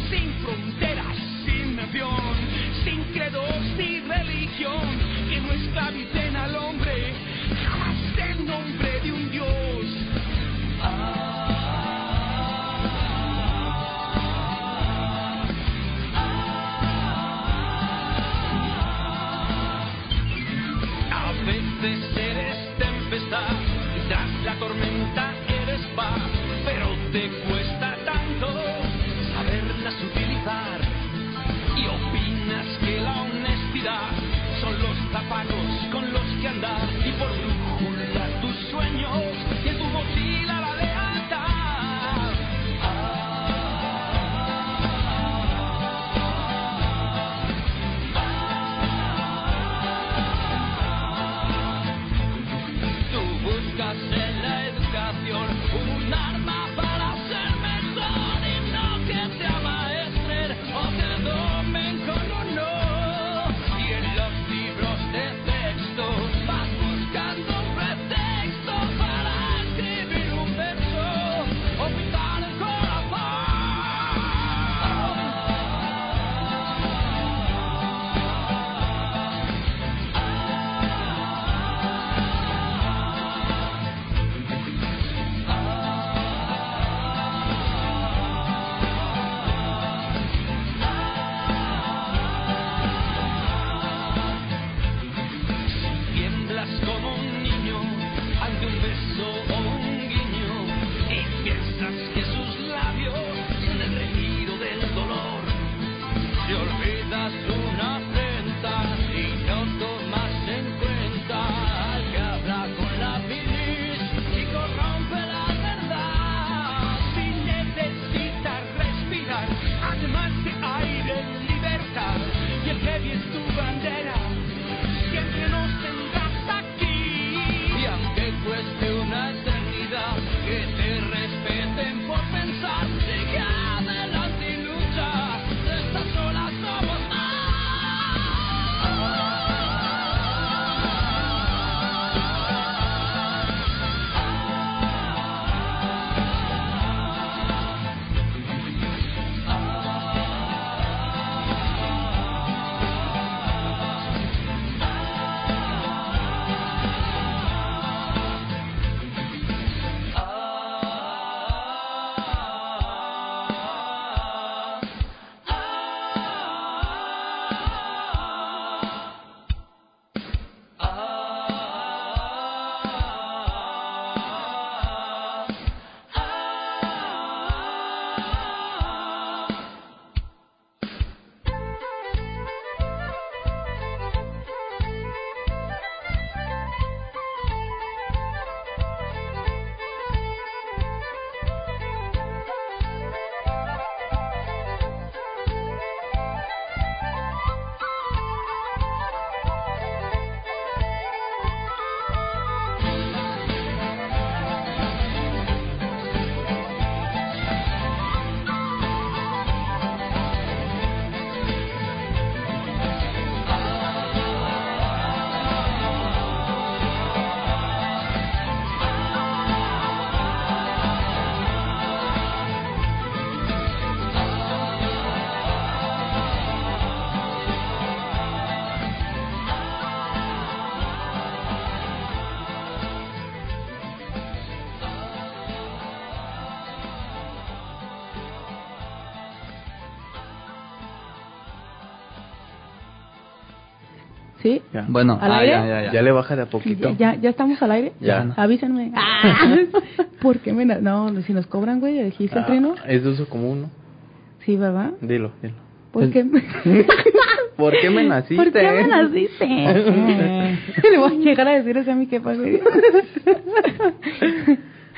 Sin fronteras sin nación sin credos ni religión que no esclavicen ¿Sí? Ya. Bueno, ¿Al ah, aire? ya, ya, ya. Ya le baja de a poquito. ¿Ya, ya, ya estamos al aire? Ya. Avísenme. Ah, [laughs] ¿Por qué me... na- No, si nos cobran, güey, dijiste el Ah, trino. es de uso común, ¿no? Sí, ¿verdad? Dilo, dilo. ¿Por qué? [laughs] ¿Por qué me naciste? ¿Por qué me naciste? [laughs] Le voy a llegar a decir eso a mi jefa, güey.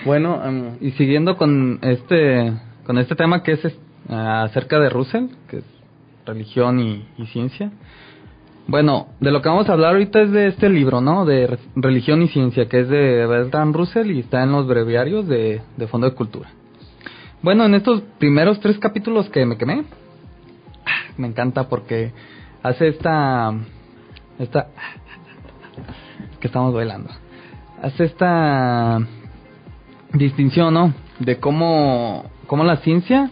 Bueno, em, Y siguiendo con este con este tema que es ah, acerca de Russell, que es religión y, y ciencia. Bueno, de lo que vamos a hablar ahorita es de este libro, ¿no? De Re- religión y ciencia, que es de Bertrand Russell y está en los breviarios de, de Fondo de Cultura. Bueno, en estos primeros tres capítulos que me quemé, me encanta porque hace esta esta que estamos bailando. Hace esta distinción, ¿no? De cómo, cómo la ciencia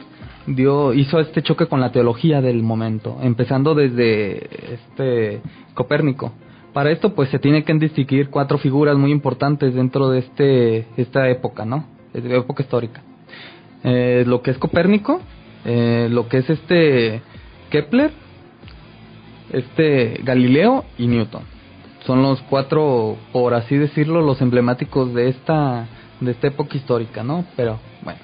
dio, hizo este choque con la teología del momento, empezando desde este Copérnico. Para esto, pues se tiene que distinguir cuatro figuras muy importantes dentro de este esta época, ¿no? Es época histórica. Eh, lo que es Copérnico, eh, lo que es este Kepler, este Galileo y Newton. Son los cuatro, por así decirlo, los emblemáticos de esta de esta época histórica, ¿no? Pero bueno,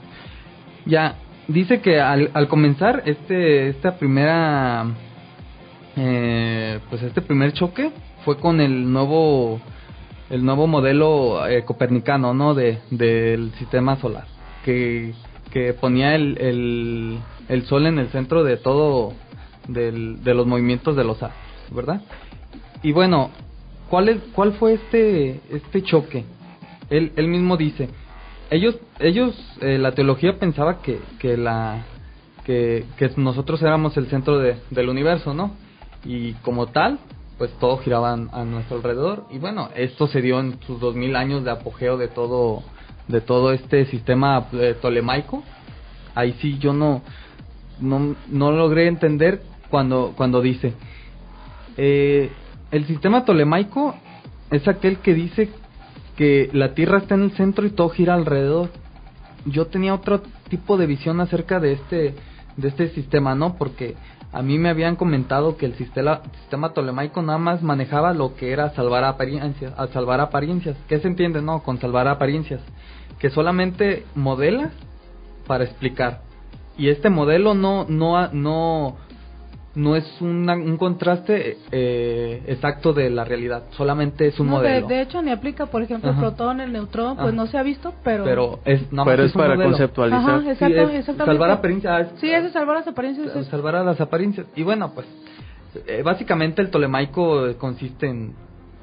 ya dice que al, al comenzar este esta primera eh, pues este primer choque fue con el nuevo el nuevo modelo eh, copernicano, ¿no? De del sistema solar que que ponía el, el, el sol en el centro de todo del, de los movimientos de los astros, ¿verdad? Y bueno, ¿cuál es cuál fue este este choque? Él, él mismo dice, ellos ellos eh, la teología pensaba que, que la que, que nosotros éramos el centro de- del universo, ¿no? Y como tal, pues todo giraba a nuestro alrededor y bueno, esto se dio en sus 2000 años de apogeo de todo de todo este sistema eh, tolemaico. Ahí sí yo no no, no logré entender cuando cuando dice eh, el sistema tolemaico es aquel que dice que la Tierra está en el centro y todo gira alrededor. Yo tenía otro tipo de visión acerca de este de este sistema, ¿no? Porque a mí me habían comentado que el sistema, sistema tolemaico nada más manejaba lo que era salvar apariencias, a salvar apariencias. ¿Qué se entiende, no? Con salvar apariencias, que solamente modela para explicar. Y este modelo no no no no es una- un contraste eh, exacto de la realidad, solamente es un No, de, modelo. de hecho, ni aplica, por ejemplo, el Ajá. protón, el neutrón, pues Ajá. no se ha visto, pero... pero es nada más pero es un para modelo. conceptualizar. Ajá, Sí, exacto, es exactamente. salvar apariencias. Sí, ese es salvar las apariencias. es- salvar a las apariencias. Y bueno, pues eh, básicamente el tolemaico consiste en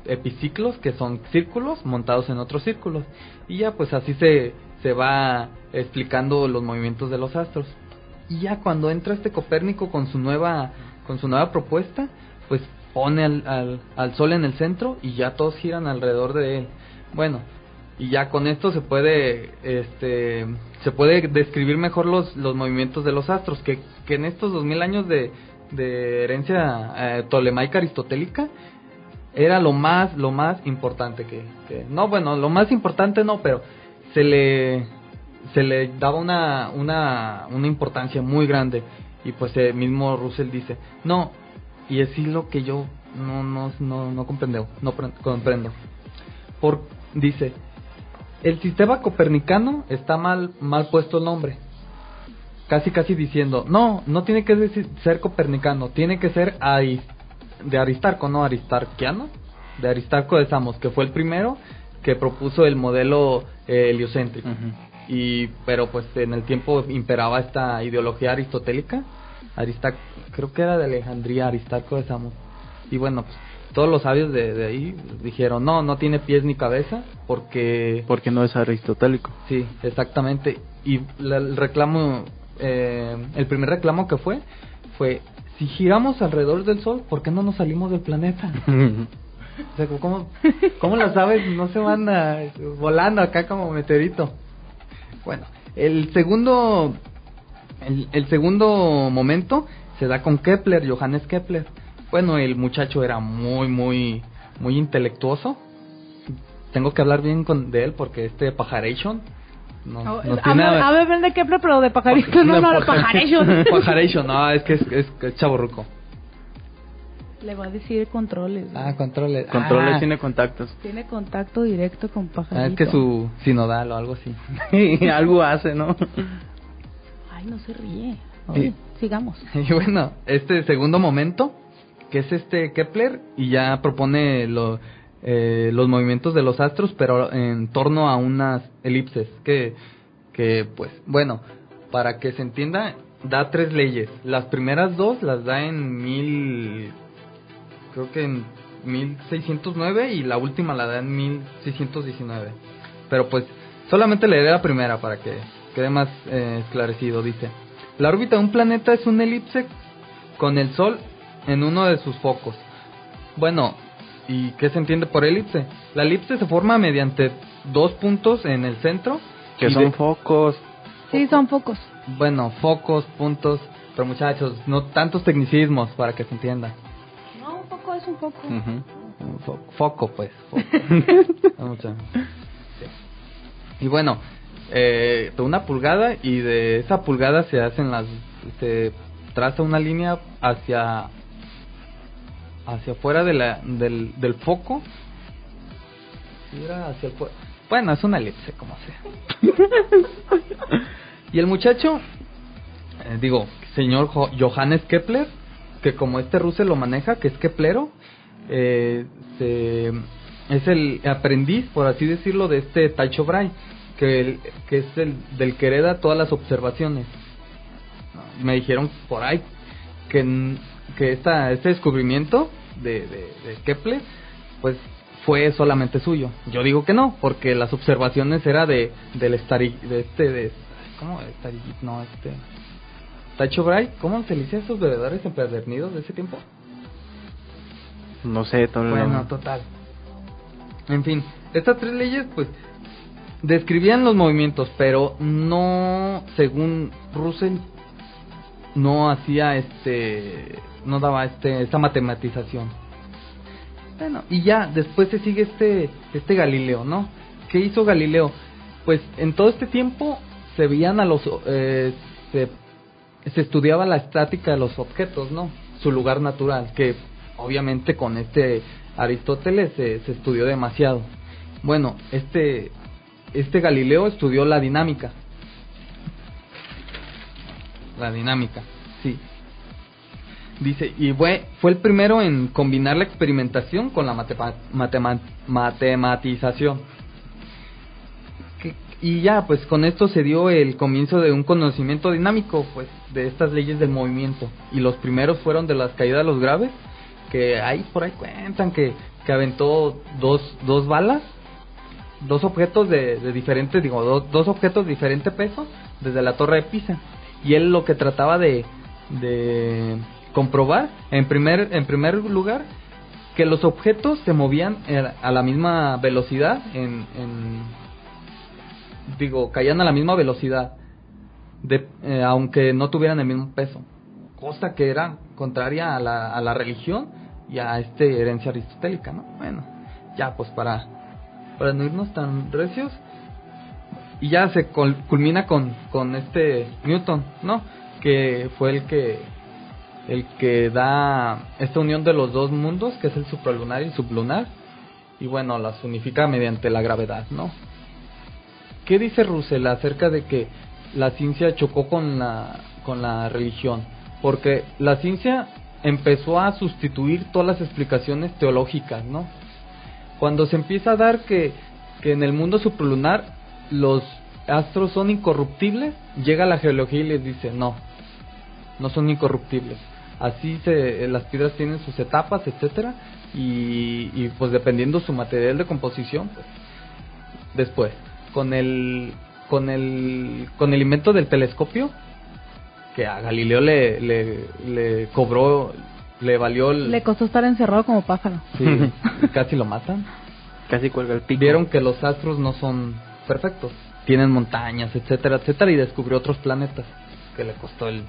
epiciclos, que son círculos montados en otros círculos. Y ya pues así se, se va explicando los movimientos de los astros. Y ya cuando entra este Copérnico con su nueva, con su nueva propuesta, pues pone al, al, al Sol en el centro y ya todos giran alrededor de él. Bueno, y ya con esto se puede este se puede describir mejor los, los movimientos de los astros que, que en estos 2000 años de, de herencia eh, tolemaica aristotélica era lo más lo más importante que, que- no bueno lo más importante no pero se le se le daba una una una importancia muy grande. Y pues el mismo Russell dice no y es lo que yo no no no no comprendo no pre- comprendo por dice el sistema copernicano está mal mal puesto el nombre casi casi diciendo no no tiene que ser copernicano tiene que ser de Aristarco no aristarquiano de Aristarco de Samos que fue el primero que propuso el modelo eh, heliocéntrico. Y pero pues en el tiempo imperaba esta ideología aristotélica Aristarco creo que era de Alejandría Aristarco de Samos y bueno pues todos los sabios de, de ahí dijeron no no tiene pies ni cabeza porque Porque no es aristotélico. Sí, exactamente. Y la- el reclamo, eh, el primer reclamo que fue, fue, si giramos alrededor del Sol, ¿por qué no nos salimos del planeta? [laughs] O sea, ¿cómo, cómo las aves no se van a- volando acá como meteorito? Bueno, el segundo, el, el segundo momento se da con Kepler, Johannes Kepler. Bueno, el muchacho era muy, muy, muy intelectuoso. Tengo que hablar bien con, de él porque este pajaration no, No, no a, tiene ver, a ver, vende Kepler, pero de pajarito, no, no, de pajaration. [laughs] pajaration, no, es que es, es, es chaborruco. Le va a decir controles. Ah, controles. Controles Ah, tiene contactos. Tiene contacto directo con ah, pajarito. es que su sinodal o algo así. [laughs] Algo hace, ¿no? Ay, no se ríe. Sí. Oye, sigamos. [laughs] Y bueno, este segundo momento, que es este Kepler, y ya propone lo- eh, los movimientos de los astros, pero en torno a unas elipses, que, que pues, bueno, para que se entienda, da tres leyes. Las primeras dos las da en mil, creo que en 1609, y la última la da en 1619. Pero pues, solamente leeré la primera para que quede más eh, esclarecido, dice. La órbita de un planeta es una elipse con el Sol en uno de sus focos. Bueno, ¿y qué se entiende por elipse? La elipse se forma mediante dos puntos en el centro. Que son de- focos. Sí, son pocos. bueno, focos, puntos, pero muchachos, no tantos tecnicismos para que se entienda. Poco es un fo- Foco, pues. foco. [laughs] Sí. Y bueno, eh, de una pulgada y de esa pulgada se hacen las, se traza una línea hacia, hacia afuera de la, del, del foco. Sí, era hacia el fu- Bueno, es una elipse, como sea. [laughs] y el muchacho, eh, digo, señor Jo- Johannes Kepler, que como este Russell lo maneja, que es Keplero, eh, se- es el aprendiz, por así decirlo, de este Tycho Brahe, que, el- que es el del que hereda todas las observaciones. Me dijeron por ahí que, que esta, este descubrimiento de, de, de Kepler, pues fue solamente suyo. Yo digo que no, porque las observaciones era de del Stari, de este de ¿cómo? Stari, no, este Tycho Brahe, ¿cómo se le a esos bebedores empedernidos de ese tiempo? No sé, todo Bueno, total. En fin, estas tres leyes, pues, describían los movimientos, pero no, según Russell, no hacía este, no daba este, esta matematización. Bueno, y ya, después se sigue este, este Galileo, ¿no? ¿Qué hizo Galileo? Pues en todo este tiempo se veían a los, eh, se, se estudiaba la estática de los objetos, ¿no? Su lugar natural, que obviamente con este Aristóteles se, se estudió demasiado. Bueno, este, este Galileo estudió la dinámica. La dinámica, sí. Dice, y fue, fue el primero en combinar la experimentación con la matema- matema- matematización. Y ya, pues con esto se dio el comienzo de un conocimiento dinámico, pues, de estas leyes del movimiento. Y los primeros fueron de las caídas de los graves, que ahí por ahí cuentan que, que aventó dos, dos balas, dos objetos de, de diferente, digo, do- dos objetos de diferente peso desde la torre de Pisa. Y él lo que trataba de, de comprobar, en primer, en primer lugar, que los objetos se movían eh, a la misma velocidad, en, en- digo, caían a la misma velocidad, de, eh, aunque no tuvieran el mismo peso, cosa que era contraria a la, a la religión y a este herencia aristotélica, ¿no? Bueno, ya pues para, para no irnos tan recios, y ya se cul- culmina con, con este Newton, ¿no? Que fue el que el que da esta unión de los dos mundos, que es el suprolunar y el sublunar, y bueno, las unifica mediante la gravedad, ¿no? ¿Qué dice Russell acerca de que la ciencia chocó con la, con la religión? Porque la ciencia empezó a sustituir todas las explicaciones teológicas, ¿no? Cuando se empieza a dar que, que en el mundo suprolunar los astros son incorruptibles, llega la geología y les dice, no, no son incorruptibles. Así se, las piedras tienen sus etapas, etcétera, y, y pues dependiendo su material de composición, pues, después con el con el con el invento del telescopio que a Galileo le, le, le cobró le valió el, Le costó estar encerrado como pájaro. sí, [laughs] casi lo matan Casi cuelga el pico. vieron que los astros no son perfectos tienen montañas etcétera etcétera y descubrió otros planetas que le costó el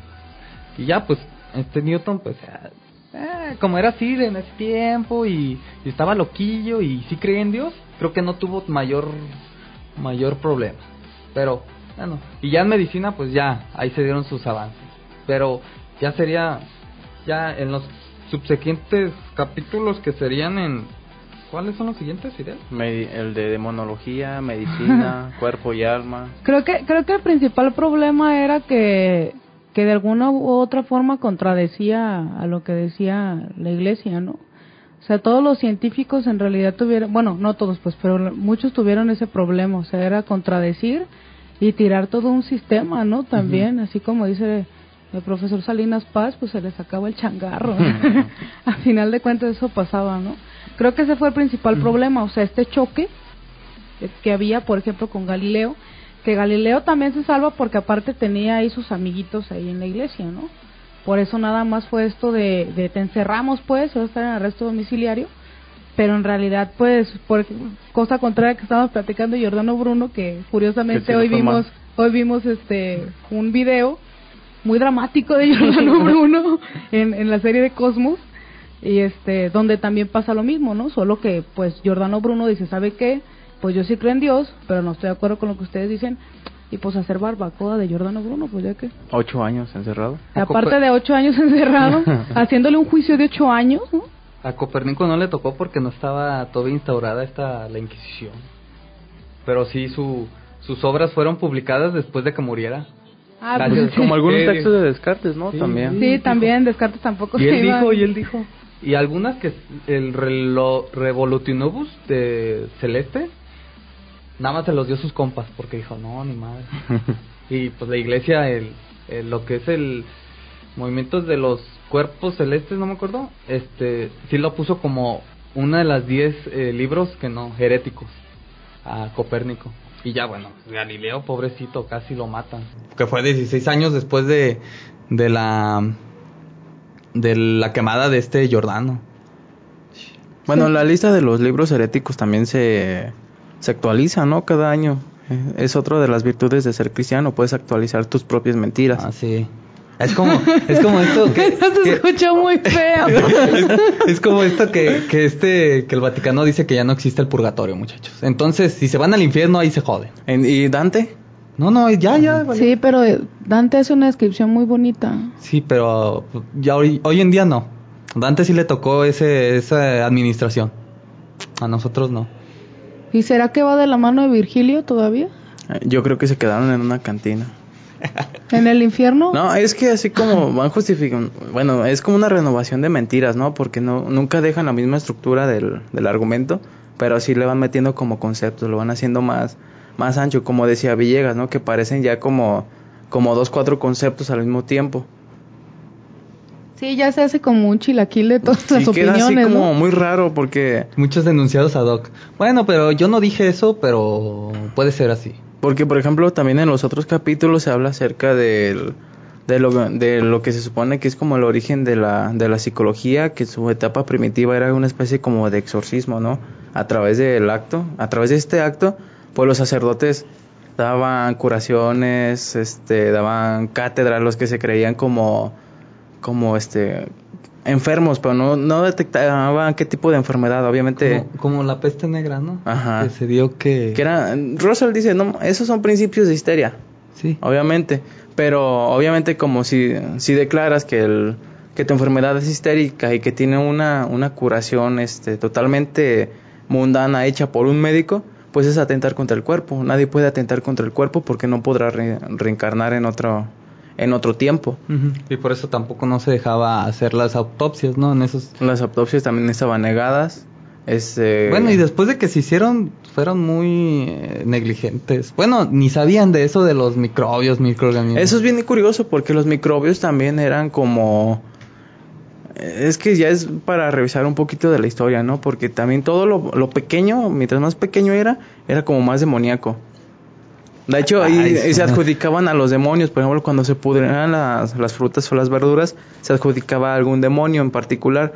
y ya pues este Newton pues eh, eh, como era así en ese tiempo y, y estaba loquillo y sí creía en Dios creo que no tuvo mayor mayor problema pero bueno y ya en medicina pues ya ahí se dieron sus avances pero ya sería ya en los subsecuentes capítulos que serían en... ¿Cuáles son los siguientes, Fidel? Medi- el de demonología, medicina, [laughs] cuerpo y alma. Creo que creo que el principal problema era que que de alguna u otra forma contradecía a lo que decía la iglesia, ¿no? O sea, todos los científicos en realidad tuvieron, bueno, no todos pues, pero muchos tuvieron ese problema, o sea, era contradecir y tirar todo un sistema, ¿no? También, así como dice el profesor Salinas Paz, pues se le sacaba el changarro. Al [laughs] final de cuentas eso pasaba, ¿no? Creo que ese fue el principal problema, o sea, este choque que había, por ejemplo, con Galileo, que Galileo también se salva porque aparte tenía ahí sus amiguitos ahí en la iglesia, ¿no? Por eso nada más fue esto de, de te encerramos pues, o estar en arresto domiciliario, pero en realidad pues, por cosa contraria que estábamos platicando Giordano Bruno, que curiosamente Que hoy vimos, mal. hoy vimos este un video muy dramático de Giordano [laughs] Bruno en, en la serie de Cosmos y este donde también pasa lo mismo no solo que pues Giordano Bruno dice sabe qué pues yo sí creo en Dios pero no estoy de acuerdo con lo que ustedes dicen y pues hacer barbacoa de Giordano Bruno pues ya que Ocho años encerrado. A aparte de ocho años [laughs] encerrado [laughs] haciéndole un juicio de ocho años ¿no? A Copérnico no le tocó porque no estaba todavía instaurada esta la Inquisición. Pero sí su, sus obras fueron publicadas después de que muriera. ah, pues, Como algunos textos de Descartes, ¿no? Sí. También. sí también Descartes tampoco Y él iba- dijo, y él dijo. Y algunas que el relo, Revolutionibus de Celeste, nada más se los dio sus compas, porque dijo, no, ni madre. [laughs] y pues la iglesia, el, el- lo que es el movimiento de los cuerpos celestes, no me acuerdo, este, sí lo puso como una de las diez eh, libros que no, heréticos, a Copérnico. Y ya bueno, Galileo, pobrecito, casi lo matan. Que fue 16 años después de, de la de la quemada de este Giordano. Bueno, la lista de los libros heréticos también se, se actualiza, ¿no? Cada año. Eh, Es otra de las virtudes de ser cristiano, puedes actualizar tus propias mentiras. Ah, sí. Es como, es como esto que, [laughs] Eso se que- escuchó muy feo [laughs] es como esto que, que este, que el Vaticano dice que ya no existe el purgatorio, muchachos. Entonces, si se van al infierno, ahí se joden. En- ¿Y Dante? No, no, ya, ya. vale. sí pero Dante hace una descripción muy bonita Sí, pero ya hoy, hoy en día no. Dante sí le tocó ese, esa administración. A nosotros no. ¿Y será que va de la mano de Virgilio todavía? Eh, Yo creo que se quedaron en una cantina. [laughs] ¿En el infierno? No, es que así como van justificando, bueno, es como una renovación de mentiras, ¿no? Porque no nunca dejan la misma estructura del, del argumento, pero sí le van metiendo como conceptos, lo van haciendo más más ancho, como decía Villegas, ¿no? Que parecen ya como como dos cuatro conceptos al mismo tiempo. Sí, ya se hace como un chilaquil de todas las Sí queda así opiniones, como ¿no? muy raro porque Muchos denunciados a Doc. Bueno, pero yo no dije eso, pero puede ser así. Porque, por ejemplo, también en los otros capítulos se habla acerca del, de, lo, de lo que se supone que es como el origen de la, de la psicología, que su etapa primitiva era una especie como de exorcismo, ¿no? A través del acto, a través de este acto, pues los sacerdotes daban curaciones, este, daban cátedra a los que se creían como, como este, enfermos, pero no, no detectaban qué tipo de enfermedad, obviamente. Como, como la peste negra, ¿no? Ajá. Que se dio que... Que era, Russell dice, no, esos son principios de histeria. Sí. obviamente pero obviamente como si, si declaras que el que tu enfermedad es histérica y que tiene una, una curación este totalmente mundana hecha por un médico pues es atentar contra el cuerpo nadie puede atentar contra el cuerpo porque no podrá re- reencarnar en otro en otro tiempo. Y por eso tampoco no se dejaba hacer las autopsias, ¿no? En esos... las autopsias también estaban negadas este Bueno, y después de que se hicieron, fueron muy eh, negligentes. Bueno, ni sabían de eso de los microbios, microorganismos. Eso es bien curioso porque los microbios también eran como... Es que ya es para revisar un poquito de la historia, ¿no? Porque también todo lo, lo pequeño, mientras más pequeño era, era como más demoníaco. De hecho, ahí Ay, ahí sí. se adjudicaban a los demonios. Por ejemplo, cuando se pudrían las, las frutas o las verduras, se adjudicaba a algún demonio en particular.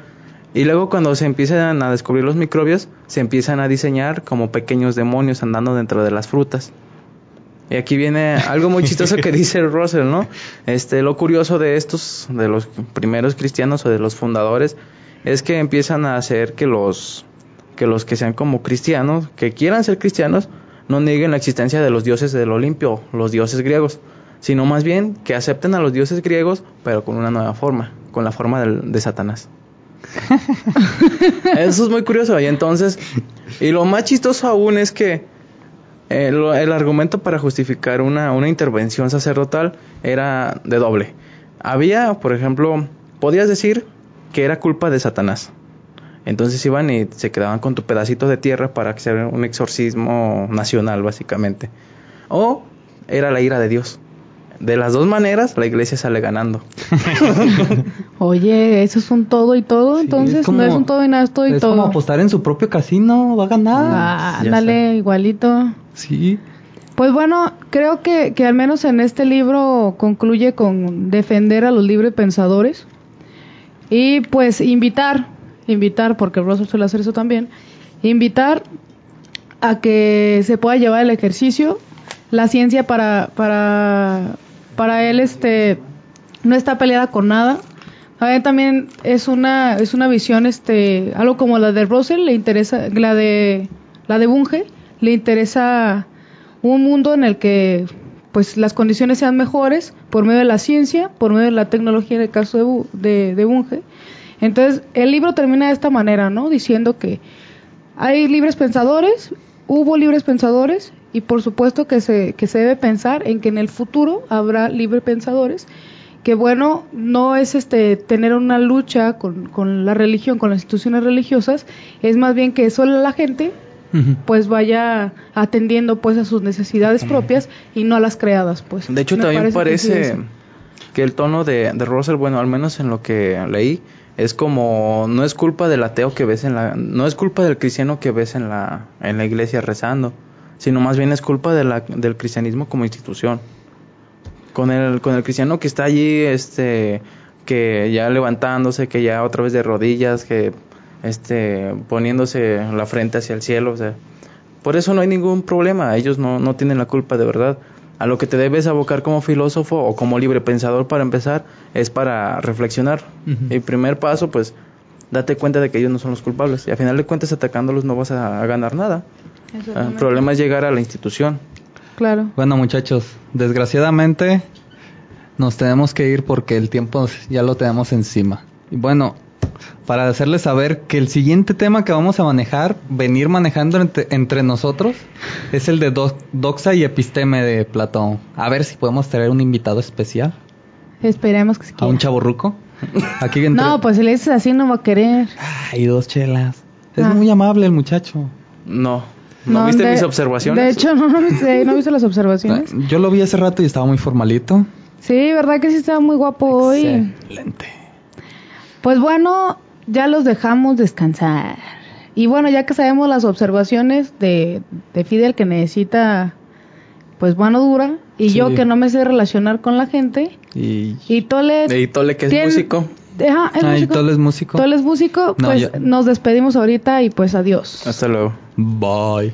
Y luego cuando se empiezan a descubrir los microbios, se empiezan a diseñar como pequeños demonios andando dentro de las frutas. Y aquí viene algo muy chistoso que [laughs] dice Russell, ¿no? Este, lo curioso de estos, de los primeros cristianos o de los fundadores, es que empiezan a hacer que los, que los que sean como cristianos, que quieran ser cristianos, no nieguen la existencia de los dioses del Olimpio, los dioses griegos, sino más bien que acepten a los dioses griegos, pero con una nueva forma, con la forma del- de Satanás. [laughs] Eso es muy curioso. Y entonces, y lo más chistoso aún es que eh, lo- el argumento para justificar una, una intervención sacerdotal era de doble. Había, por ejemplo, podías decir que era culpa de Satanás. Entonces iban y se quedaban con tu pedacito de tierra para hacer un exorcismo nacional, básicamente. O era la ira de Dios. De las dos maneras, la iglesia sale ganando. [laughs] Oye, eso es un todo y todo, Sí, entonces es como- no es un todo y nada, es todo y es todo. como apostar en su propio casino, va a ganar. Ah, igualito. Sí. Pues bueno, creo que, que al menos en este libro concluye con defender a los libres pensadores y pues invitar, invitar, porque Russell suele hacer eso también, invitar a que se pueda llevar el ejercicio, la ciencia para, para, para él este no está peleada con nada. A él también es una, es una visión, este, algo como la de Russell, le interesa, la de, la de Bunge, le interesa un mundo en el que pues las condiciones sean mejores por medio de la ciencia, por medio de la tecnología en el caso de, de, de Bunge. Entonces, el libro termina de esta manera, ¿no? Diciendo que hay libres pensadores, hubo libres pensadores y por supuesto que se, que se debe pensar en que en el futuro habrá libres pensadores que bueno, no es este tener una lucha con, con la religión, con las instituciones religiosas, es más bien que solo la gente pues vaya atendiendo pues a sus necesidades propias y no a las creadas pues. De hecho, Me también parece que el tono de, de Russell, bueno, al menos en lo que leí, es como no es culpa del ateo que ves en la, no es culpa del cristiano que ves en la, en la iglesia rezando, sino más bien es culpa del cristianismo como institución. Con el, con el cristiano que está allí, este, que ya levantándose, que ya otra vez de rodillas, que este, poniéndose la frente hacia el cielo, o sea, por eso no hay ningún problema, ellos no, no tienen la culpa de verdad. A lo que te debes abocar como filósofo o como libre pensador para empezar es para reflexionar. El primer paso, pues, date cuenta de que ellos no son los culpables. Y a final de cuentas, atacándolos no vas a, a ganar nada. El Exactamente. problema es llegar a la institución. claro Bueno, muchachos, desgraciadamente nos tenemos que ir porque el tiempo ya lo tenemos encima. Y bueno, para hacerles saber que el siguiente tema que vamos a manejar, venir manejando entre, entre nosotros, es el de do- doxa y episteme de Platón. A ver si podemos traer un invitado especial, esperemos que se a un quiera. chaborruco. Aquí [laughs] entre... no pues si le dices así no va a querer Ay, dos chelas. Es Ah. muy amable el muchacho. No. ¿No, viste de- mis observaciones? de hecho no no viste, no viste las observaciones [laughs] Yo lo vi hace rato y estaba muy formalito. sí verdad que sí estaba muy guapo hoy Excelente. Pues bueno, ya los dejamos descansar. Y bueno, ya que sabemos las observaciones de, de Fidel que necesita pues mano dura y Sí. yo que no me sé relacionar con la gente Y... y Tole Y Tole, que es tiene- músico. Ajá, es Ay, músico. Tole es músico. Tole es músico, No, pues nos despedimos ahorita y pues adiós. Hasta luego. Bye.